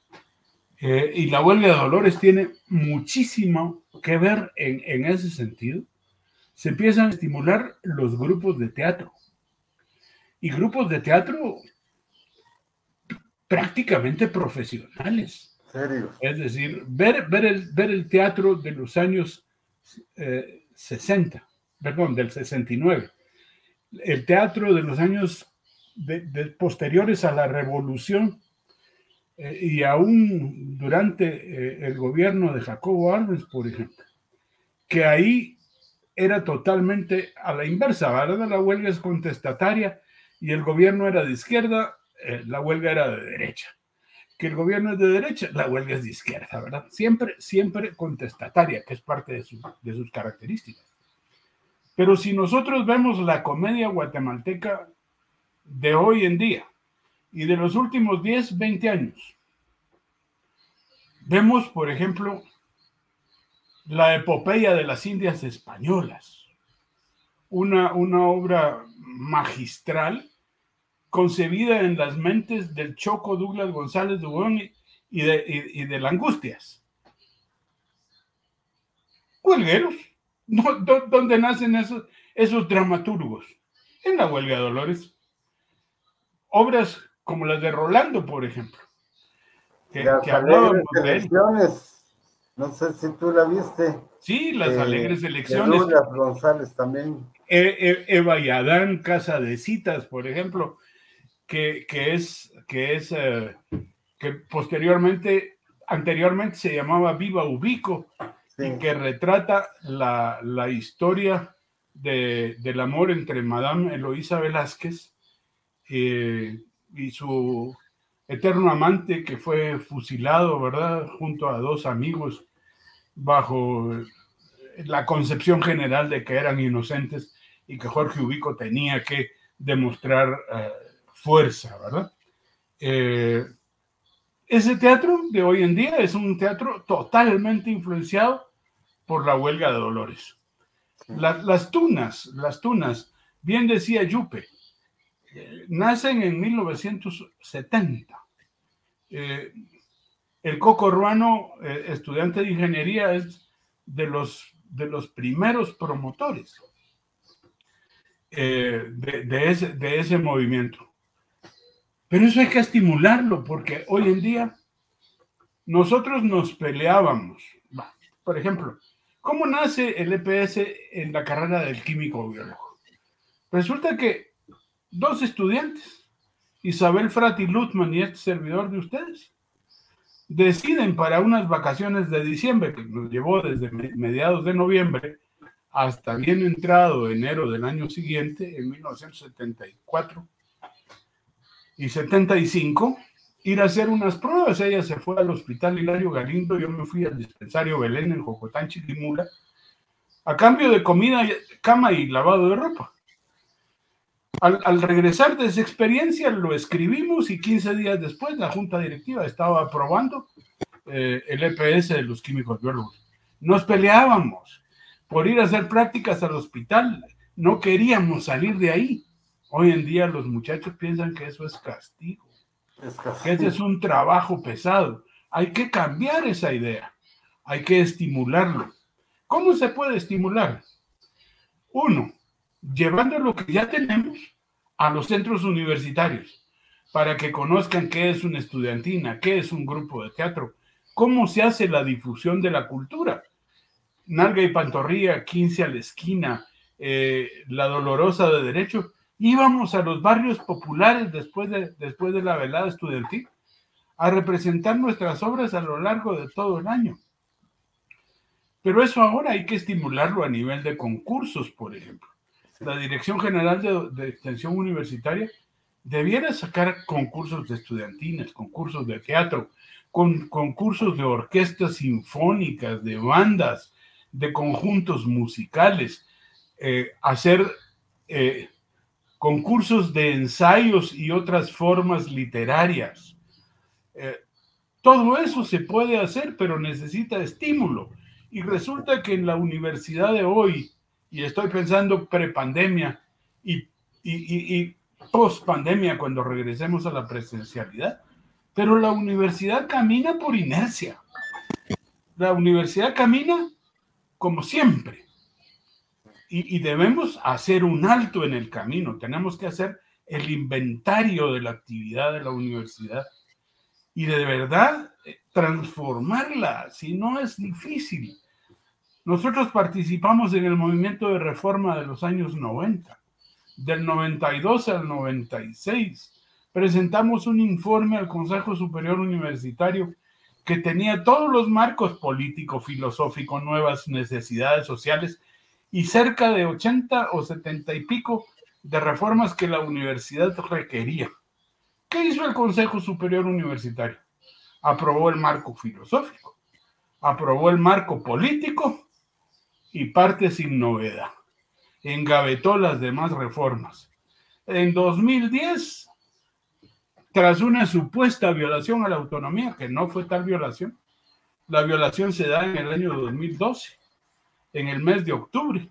eh, y la huelga de Dolores tiene muchísimo que ver en, en ese sentido, se empiezan a estimular los grupos de teatro. Y grupos de teatro prácticamente profesionales. Es decir, ver, el, ver el teatro de los años eh, 60, perdón, del 69, el teatro de los años de, posteriores a la revolución eh, y aún durante eh, el gobierno de Jacobo Arbenz, por ejemplo, que ahí era totalmente a la inversa, ¿verdad? La huelga es contestataria y el gobierno era de izquierda, eh, la huelga era de derecha. Que el gobierno es de derecha, la huelga es de izquierda, ¿verdad? Siempre, siempre contestataria, que es parte de, de sus características. Pero si nosotros vemos la comedia guatemalteca de hoy en día y de los últimos 10, 20 años, vemos, por ejemplo, la epopeya de las Indias españolas, una, una obra magistral concebida en las mentes del Choco Douglas González de Huón y, de, y- y de la Angustias. Huelgueros. No, do- ¿Dónde nacen esos, esos dramaturgos? En la huelga de Dolores. Obras como las de Rolando, por ejemplo. Que,
Las
que
alegres elecciones, no sé si tú la viste.
Sí, las
eh,
alegres elecciones.
Douglas González también.
E- E- Eva y Adán, Casa de Citas, por ejemplo, que, que es, que es eh, que posteriormente, anteriormente se llamaba Viva Ubico,
Sí.
y que retrata la, la historia de- del amor entre Madame Eloísa Velázquez eh, y su eterno amante que fue fusilado, ¿verdad? Junto a dos amigos bajo la concepción general de que eran inocentes y que Jorge Ubico tenía que demostrar eh, fuerza, ¿verdad? Eh, ese teatro de hoy en día es un teatro totalmente influenciado por la huelga de Dolores. La- las tunas, las tunas, bien decía Yupe, eh, nacen en 1970. Eh, el Coco Ruano, eh, estudiante de ingeniería, es de los, de los primeros promotores de, de ese, de ese movimiento. Pero eso hay que estimularlo porque hoy en día nosotros nos peleábamos. Por ejemplo, ¿cómo nace el EPS en la carrera del químico biólogo? Resulta que dos estudiantes, Isabel Frati Lutman y este servidor de ustedes, deciden para unas vacaciones de diciembre, que nos llevó desde me- mediados de noviembre hasta bien entrado enero del año siguiente, en 1974 y 75, ir a hacer unas pruebas. Ella se fue al hospital Hilario Galindo, yo me fui al dispensario Belén en Jocotán, Chiquimula, a cambio de comida, cama y lavado de ropa. Al, al regresar de esa experiencia lo escribimos y 15 días después la junta directiva estaba aprobando eh, el EPS de los químicos biólogos. Nos peleábamos por ir a hacer prácticas al hospital, no queríamos salir de ahí. Hoy en día los muchachos piensan que eso es castigo,
Es
que ese es un trabajo pesado. Hay que cambiar esa idea, hay que estimularlo. ¿Cómo se puede estimular? Uno, llevando lo que ya tenemos a los centros universitarios para que conozcan qué es una estudiantina, qué es un grupo de teatro, cómo se hace la difusión de la cultura. Nalga y Pantorrilla, 15 a la esquina, eh, La Dolorosa de Derecho, íbamos a los barrios populares después de, después de la velada estudiantil a representar nuestras obras a lo largo de todo el año. Pero eso ahora hay que estimularlo a nivel de concursos, por ejemplo. La Dirección General de, de Extensión Universitaria debiera sacar concursos de estudiantinas, concursos de teatro, con, concursos de orquestas sinfónicas, de bandas, de conjuntos musicales, eh, hacer eh, concursos de ensayos y otras formas literarias. Eh, todo eso se puede hacer, pero necesita estímulo. Y resulta que en la universidad de hoy, y estoy pensando prepandemia y, y, y, y post pandemia cuando regresemos a la presencialidad, pero la universidad camina por inercia. La universidad camina como siempre. Y, debemos hacer un alto en el camino. Tenemos que hacer el inventario de la actividad de la universidad y de verdad eh, transformarla, si no es difícil. Nosotros participamos en el movimiento de reforma de los años 90, del 92 al 96. Presentamos un informe al Consejo Superior Universitario que tenía todos los marcos político, filosófico, nuevas necesidades sociales y cerca de 80 o 70 y pico de reformas que la universidad requería. ¿Qué hizo el Consejo Superior Universitario? Aprobó el marco filosófico, aprobó el marco político y parte sin novedad. Engavetó las demás reformas. En 2010, tras una supuesta violación a la autonomía, que no fue tal violación, la violación se da en el año 2012, en el mes de octubre,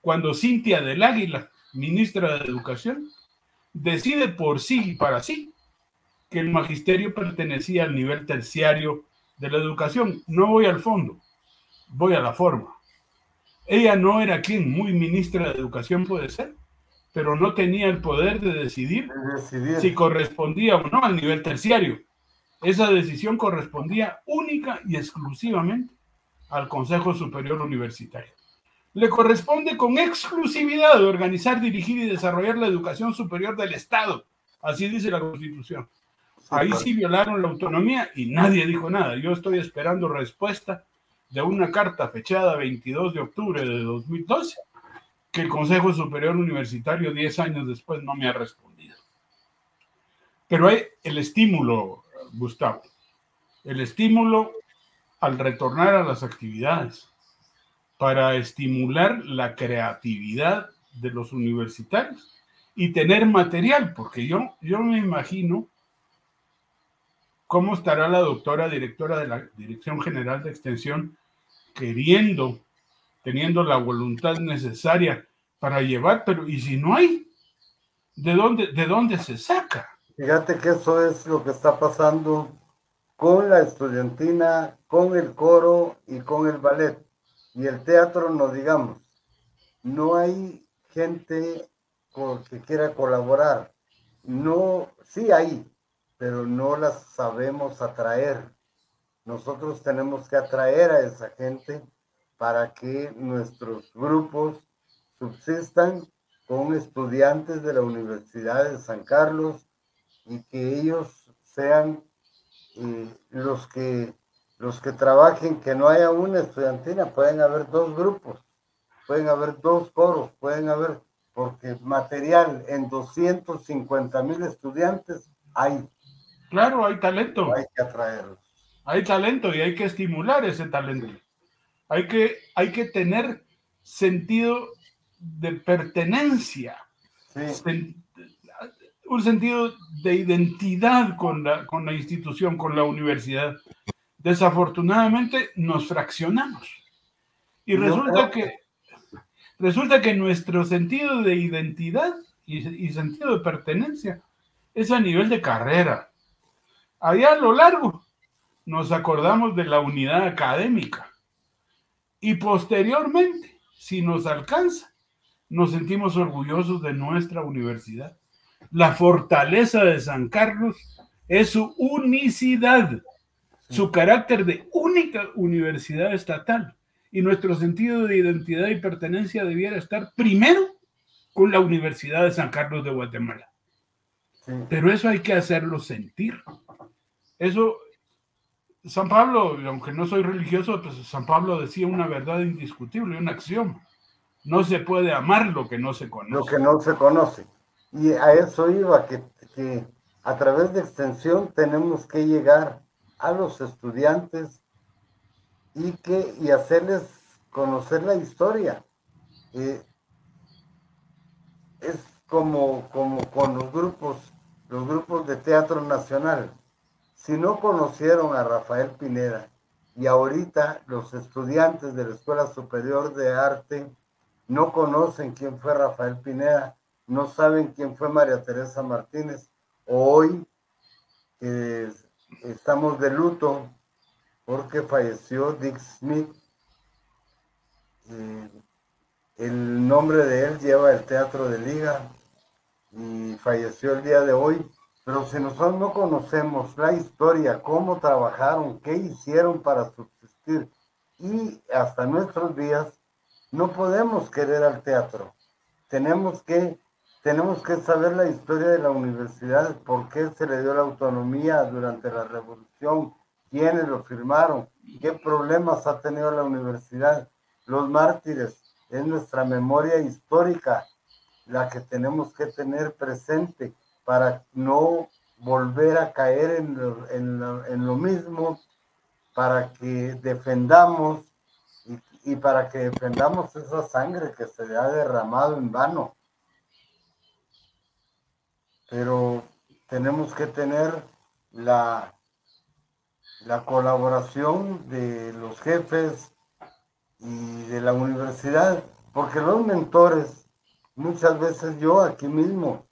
cuando Cintia del Águila, ministra de Educación, decide por sí y para sí que el magisterio pertenecía al nivel terciario de la educación. No voy al fondo, voy a la forma. Ella no era quien, muy ministra de educación puede ser, pero no tenía el poder de decidir, decidir, si correspondía o no al nivel terciario. Esa decisión correspondía única y exclusivamente al Consejo Superior Universitario. Le corresponde con exclusividad organizar, dirigir y desarrollar la educación superior del Estado. Así dice la Constitución. Ahí sí violaron la autonomía y nadie dijo nada. Yo estoy esperando respuesta de una carta fechada 22 de octubre de 2012 que el Consejo Superior Universitario 10 años después no me ha respondido. Pero hay el estímulo, Gustavo, el estímulo al retornar a las actividades para estimular la creatividad de los universitarios y tener material, porque yo, yo me imagino ¿Cómo estará la doctora directora de la Dirección General de Extensión queriendo, teniendo la voluntad necesaria para llevar, pero ¿y si no hay? ¿De dónde, de dónde se saca?
Fíjate que eso es lo que está pasando con la estudiantina, con el coro y con el ballet. Y el teatro, no digamos. No hay gente que quiera colaborar. No, sí hay, pero no las sabemos atraer. Nosotros tenemos que atraer a esa gente para que nuestros grupos subsistan con estudiantes de la Universidad de San Carlos y que ellos sean eh, los que los que trabajen, que no haya una estudiantina, pueden haber dos grupos, pueden haber dos coros, pueden haber, porque material en 250 mil estudiantes hay.
Claro, hay talento.
Hay que atraerlo.
Hay talento y hay que estimular ese talento. Hay, que, hay que tener sentido de pertenencia. Un sentido de identidad con la, con la institución, con la universidad. Desafortunadamente nos fraccionamos. Y resulta que, resulta que nuestro sentido de identidad y, y sentido de pertenencia es a nivel de carrera Allá a lo largo nos acordamos de la unidad académica y posteriormente, si nos alcanza, nos sentimos orgullosos de nuestra universidad. La fortaleza de San Carlos es su unicidad, su carácter de única universidad estatal. Y nuestro sentido de identidad y pertenencia debiera estar primero con la Universidad de San Carlos de Guatemala. Pero eso hay que hacerlo sentir. Eso, San Pablo, aunque no soy religioso, pues San Pablo decía una verdad indiscutible, una acción. No se puede amar lo que no se conoce.
Lo que no se conoce. Y a eso iba, que, que a través de extensión tenemos que llegar a los estudiantes y, que, y hacerles conocer la historia. Eh, es como, como con los grupos, los grupos de teatro nacional. Si no conocieron a Rafael Pineda y ahorita los estudiantes de la Escuela Superior de Arte no conocen quién fue Rafael Pineda, no saben quién fue María Teresa Martínez. Hoy estamos de luto porque falleció Dick Smith. Eh, el nombre de él lleva el Teatro de Liga y falleció el día de hoy. Pero si nosotros no conocemos la historia, cómo trabajaron, qué hicieron para subsistir y hasta nuestros días, no podemos querer al teatro. Tenemos que, tenemos que saber la historia de la universidad, por qué se le dio la autonomía durante la revolución, quiénes lo firmaron, qué problemas ha tenido la universidad, los mártires. Es nuestra memoria histórica la que tenemos que tener presente para no volver a caer en lo, en lo, mismo, para que defendamos y, y, para que defendamos esa sangre que se ha derramado en vano. Pero tenemos que tener la, la colaboración de los jefes y de la universidad, porque los mentores, muchas veces yo aquí mismo,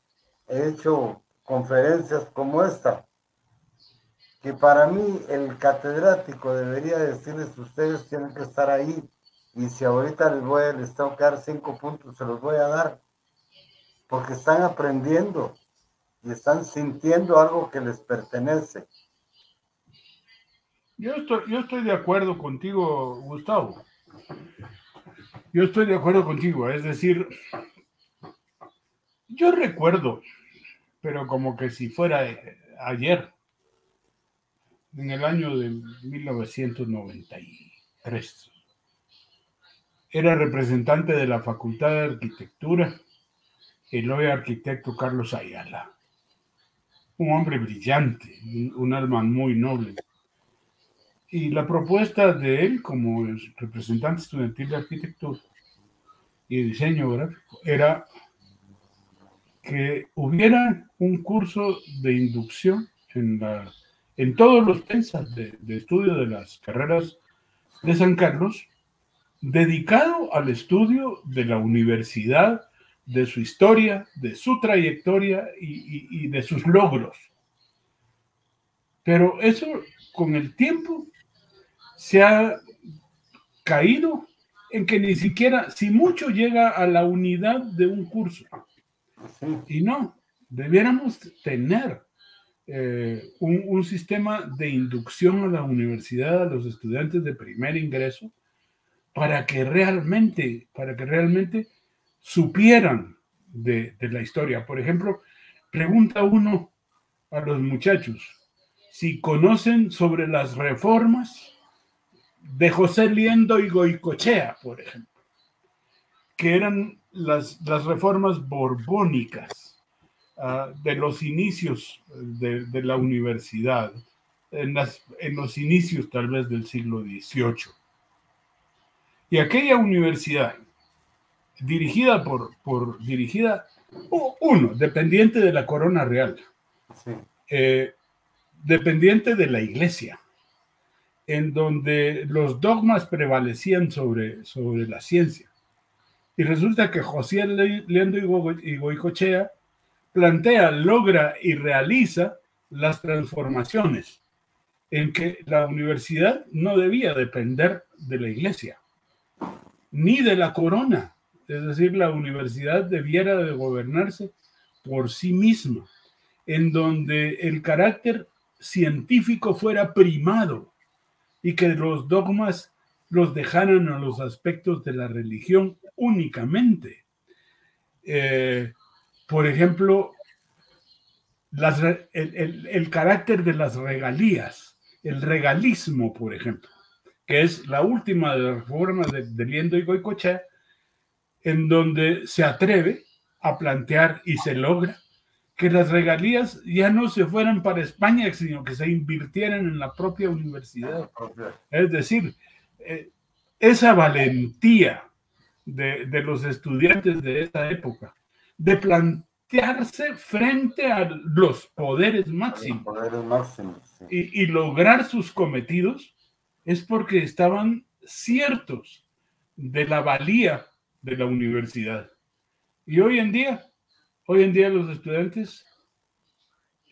he hecho conferencias como esta, que para mí el catedrático debería decirles, ustedes tienen que estar ahí, y si ahorita les voy a, les tengo cinco puntos, se los voy a dar, porque están aprendiendo están sintiendo algo que les pertenece.
Yo estoy, yo estoy de acuerdo contigo, Gustavo. Yo estoy de acuerdo contigo, es decir, yo recuerdo, pero como que si fuera ayer, en el año de 1993. Era representante de la Facultad de Arquitectura el hoy arquitecto Carlos Ayala. Un hombre brillante, un alma muy noble. Y la propuesta de él como representante estudiantil de arquitectura y diseño gráfico era que hubiera un curso de inducción en, la, en todos los pensas de, de estudio de las carreras de San Carlos, dedicado al estudio de la universidad, de su historia, de su trayectoria y, de sus logros. Pero eso con el tiempo se ha caído en que ni siquiera, si mucho llega a la unidad de un curso, y no, debiéramos tener eh, un, un, sistema de inducción a la universidad, a los estudiantes de primer ingreso, para que realmente, para que realmente supieran de, la historia. Por ejemplo, pregunta uno a los muchachos si conocen sobre las reformas de José Liendo y Goicochea, por ejemplo, que eran las, reformas borbónicas uh, de los inicios de, la universidad, en, en, los inicios tal vez del siglo XVIII. Y aquella universidad, dirigida por, por dirigida, uno, dependiente de la corona real, sí. eh, dependiente de la iglesia, en donde los dogmas prevalecían sobre, sobre la ciencia. Y resulta que José Leando y Goicochea plantea, logra y realiza las transformaciones en que la universidad no debía depender de la iglesia, ni de la corona. Es decir, la universidad debiera de gobernarse por sí misma, en donde el carácter científico fuera primado y que los dogmas los dejaran a los aspectos de la religión únicamente. Eh, por ejemplo, el, carácter de las regalías, el regalismo, por ejemplo, que es la última de las de Liendo y Goicochea, en donde se atreve a plantear y se logra que las regalías ya no se fueran para España, sino que se invirtieran en la propia universidad. Es decir, eh, esa valentía de, de, los estudiantes de esa época, de plantearse frente a los poderes máximos,
poderes máximos sí.
y, y, lograr sus cometidos, es porque estaban ciertos de la valía de la universidad. Y hoy en día Hoy en día los estudiantes,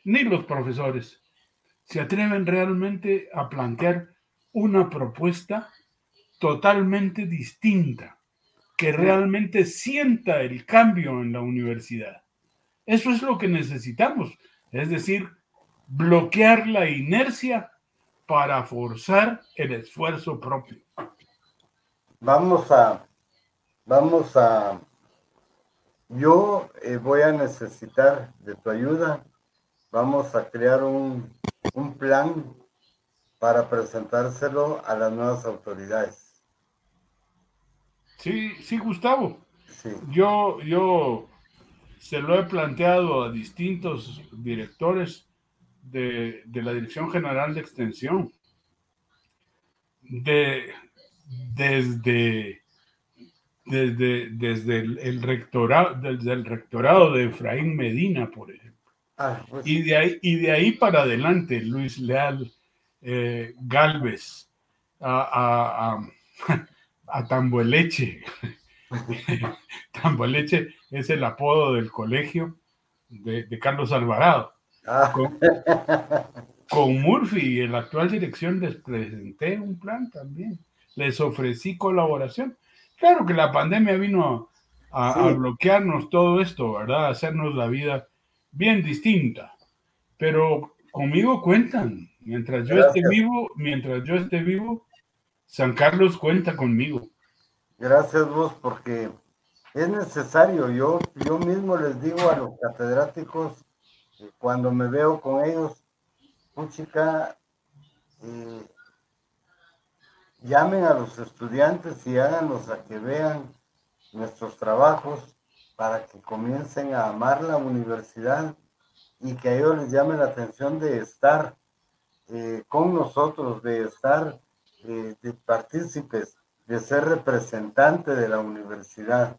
ni los profesores, se atreven realmente a plantear una propuesta totalmente distinta, que realmente sienta el cambio en la universidad. Eso es lo que necesitamos, es decir, bloquear la inercia para forzar el esfuerzo propio.
Vamos a, vamos a, yo eh, voy a necesitar de tu ayuda. Vamos a crear un, un plan para presentárselo a las nuevas autoridades.
Sí, sí, Gustavo.
Sí.
Yo, yo se lo he planteado a distintos directores de, de la Dirección General de Extensión. De, desde, desde, desde el, el rectorado, desde el rectorado de Efraín Medina, por ejemplo.
Ah, pues,
Y de ahí, y de ahí para adelante, Luis Leal, eh, Galvez, a, a, a, a Tamboleche. Tamboleche es el apodo del colegio de, de Carlos Alvarado.
ah,
Con, con Murphy y en la actual dirección les presenté un plan también. Les ofrecí colaboración. Claro que la pandemia vino a, bloquearnos todo esto, ¿verdad? A hacernos la vida bien distinta. Pero conmigo cuentan. Mientras yo esté vivo, mientras yo esté vivo, San Carlos cuenta conmigo.
gracias vos, porque es necesario. Yo, yo mismo les digo a los catedráticos, eh, cuando me veo con ellos, chica, llamen a los estudiantes y háganlos a que vean nuestros trabajos para que comiencen a amar la universidad y que a ellos les llame la atención de estar eh, con nosotros, de estar eh, de partícipes, de ser representante de la universidad,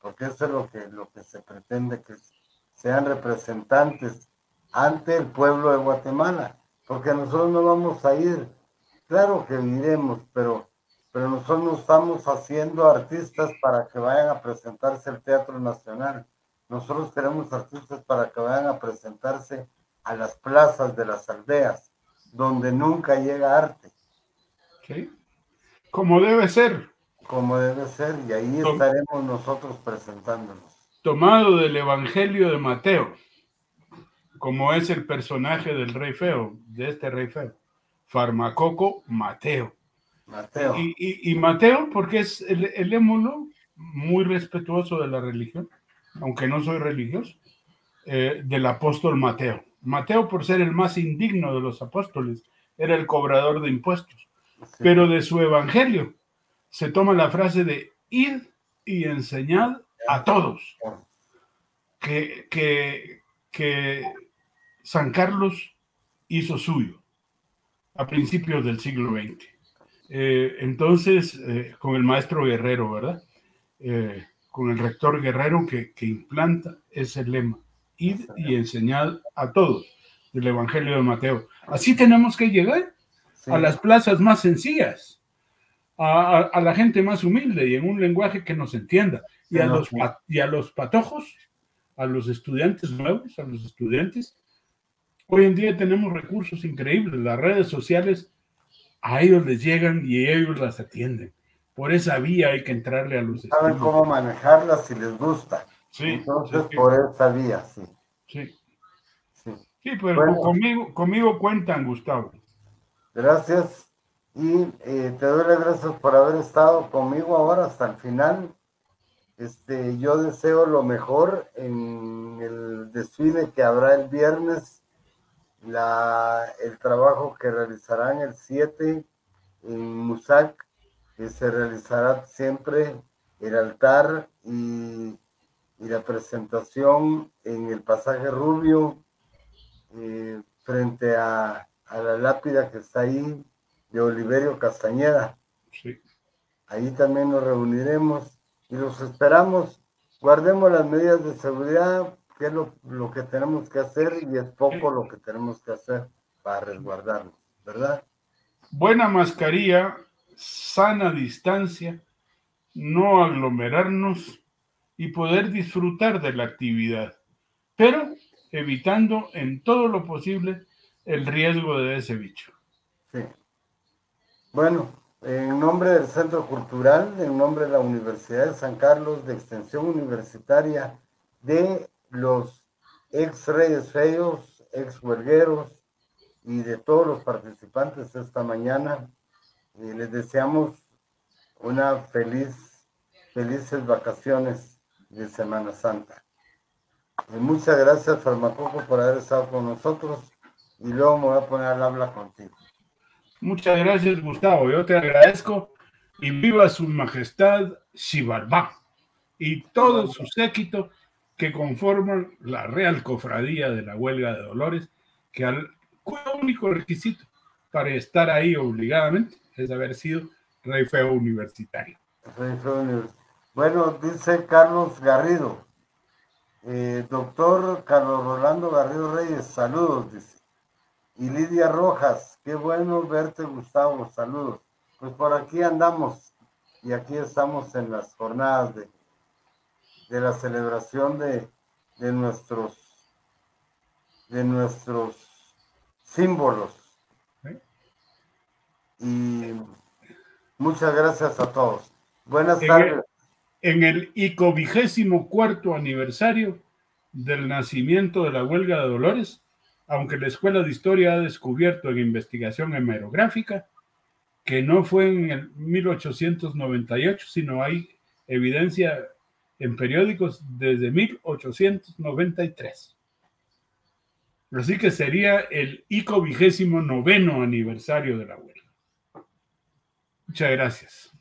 porque eso es lo que, lo que se pretende, que sean representantes ante el pueblo de Guatemala, porque nosotros no vamos a ir, claro que iremos, pero, pero nosotros no estamos haciendo artistas para que vayan a presentarse al Teatro Nacional. Nosotros queremos artistas para que vayan a presentarse a las plazas de las aldeas, donde nunca llega arte,
¿sí? Como debe ser,
como debe ser, y ahí
Tom-
estaremos nosotros presentándonos.
tomado del Evangelio de Mateo, como es el personaje del rey feo, de este rey feo. Farmacoco Mateo.
Mateo,
Y, y- y Mateo, porque es el, el émulo muy respetuoso de la religión, aunque no soy religioso, eh, del apóstol Mateo. Mateo, por ser el más indigno de los apóstoles, era el cobrador de impuestos.
sí,
Pero de su evangelio se toma la frase de id y enseñad a todos. Que, que, que San Carlos hizo suyo a principios del siglo XX. Eh, entonces, eh, con el maestro Guerrero, ¿verdad? Eh, con el rector Guerrero que, que implanta ese lema, id y enseñad a todos del Evangelio de Mateo. Así tenemos que llegar
sí.
a las plazas más sencillas, a, a- a la gente más humilde y en un lenguaje que nos entienda. Y a, los, y a los patojos, a los estudiantes nuevos, a los estudiantes. Hoy en día tenemos recursos increíbles. Las redes sociales a ellos les llegan y ellos las atienden. Por esa vía hay que entrarle a los
saben cómo manejarla si les gusta.
Sí,
Entonces,
sí,
por esa vía, sí.
sí.
sí.
Sí, pero
Bueno.
conmigo, conmigo cuentan, Gustavo.
Gracias. Y eh, te doy las gracias por haber estado conmigo ahora hasta el final. Este, yo deseo lo mejor en el desfile que habrá el viernes, la, el trabajo que realizarán el 7 en Musac, que se realizará siempre el altar y, y la presentación en el pasaje Rubio, eh, frente a, a la lápida que está ahí de Oliverio Castañeda.
Sí.
Ahí también nos reuniremos y los esperamos. Guardemos las medidas de seguridad, que es lo, lo que tenemos que hacer y es poco lo que tenemos que hacer para resguardarnos, ¿verdad?
buena mascarilla, sana distancia, no aglomerarnos y poder disfrutar de la actividad. pero evitando en todo lo posible el riesgo de ese bicho.
Sí. Bueno, en nombre del Centro Cultural, en nombre de la Universidad de San Carlos, de Extensión Universitaria, de los ex reyes feos, ex huelgueros y de todos los participantes esta mañana, eh, les deseamos una feliz, felices vacaciones de Semana Santa. Y muchas gracias, Farmacopo, por haber estado con nosotros y luego me voy a poner al habla contigo.
Muchas gracias, Gustavo. Yo te agradezco y viva su majestad Xibalbá y todo su séquito que conforman la Real Cofradía de la Huelga de Dolores, que al único requisito para estar ahí obligadamente es haber sido rey feo universitario.
Rey feo universitario. Bueno, dice Carlos Garrido, eh, doctor Carlos Rolando Garrido Reyes, saludos, dice. Y Lidia Rojas, qué bueno verte, Gustavo, saludos. Pues por aquí andamos y aquí estamos en las jornadas de, de la celebración de, de nuestros de nuestros símbolos. Y muchas gracias a todos. Buenas
En
tardes.
el, en el ICO vigésimo cuarto aniversario del nacimiento de la huelga de Dolores, aunque la Escuela de Historia ha descubierto en investigación hemerográfica que no fue en el 1898, sino hay evidencia en periódicos desde 1893. Así que sería el ICO vigésimo noveno aniversario de la huelga. Muchas gracias.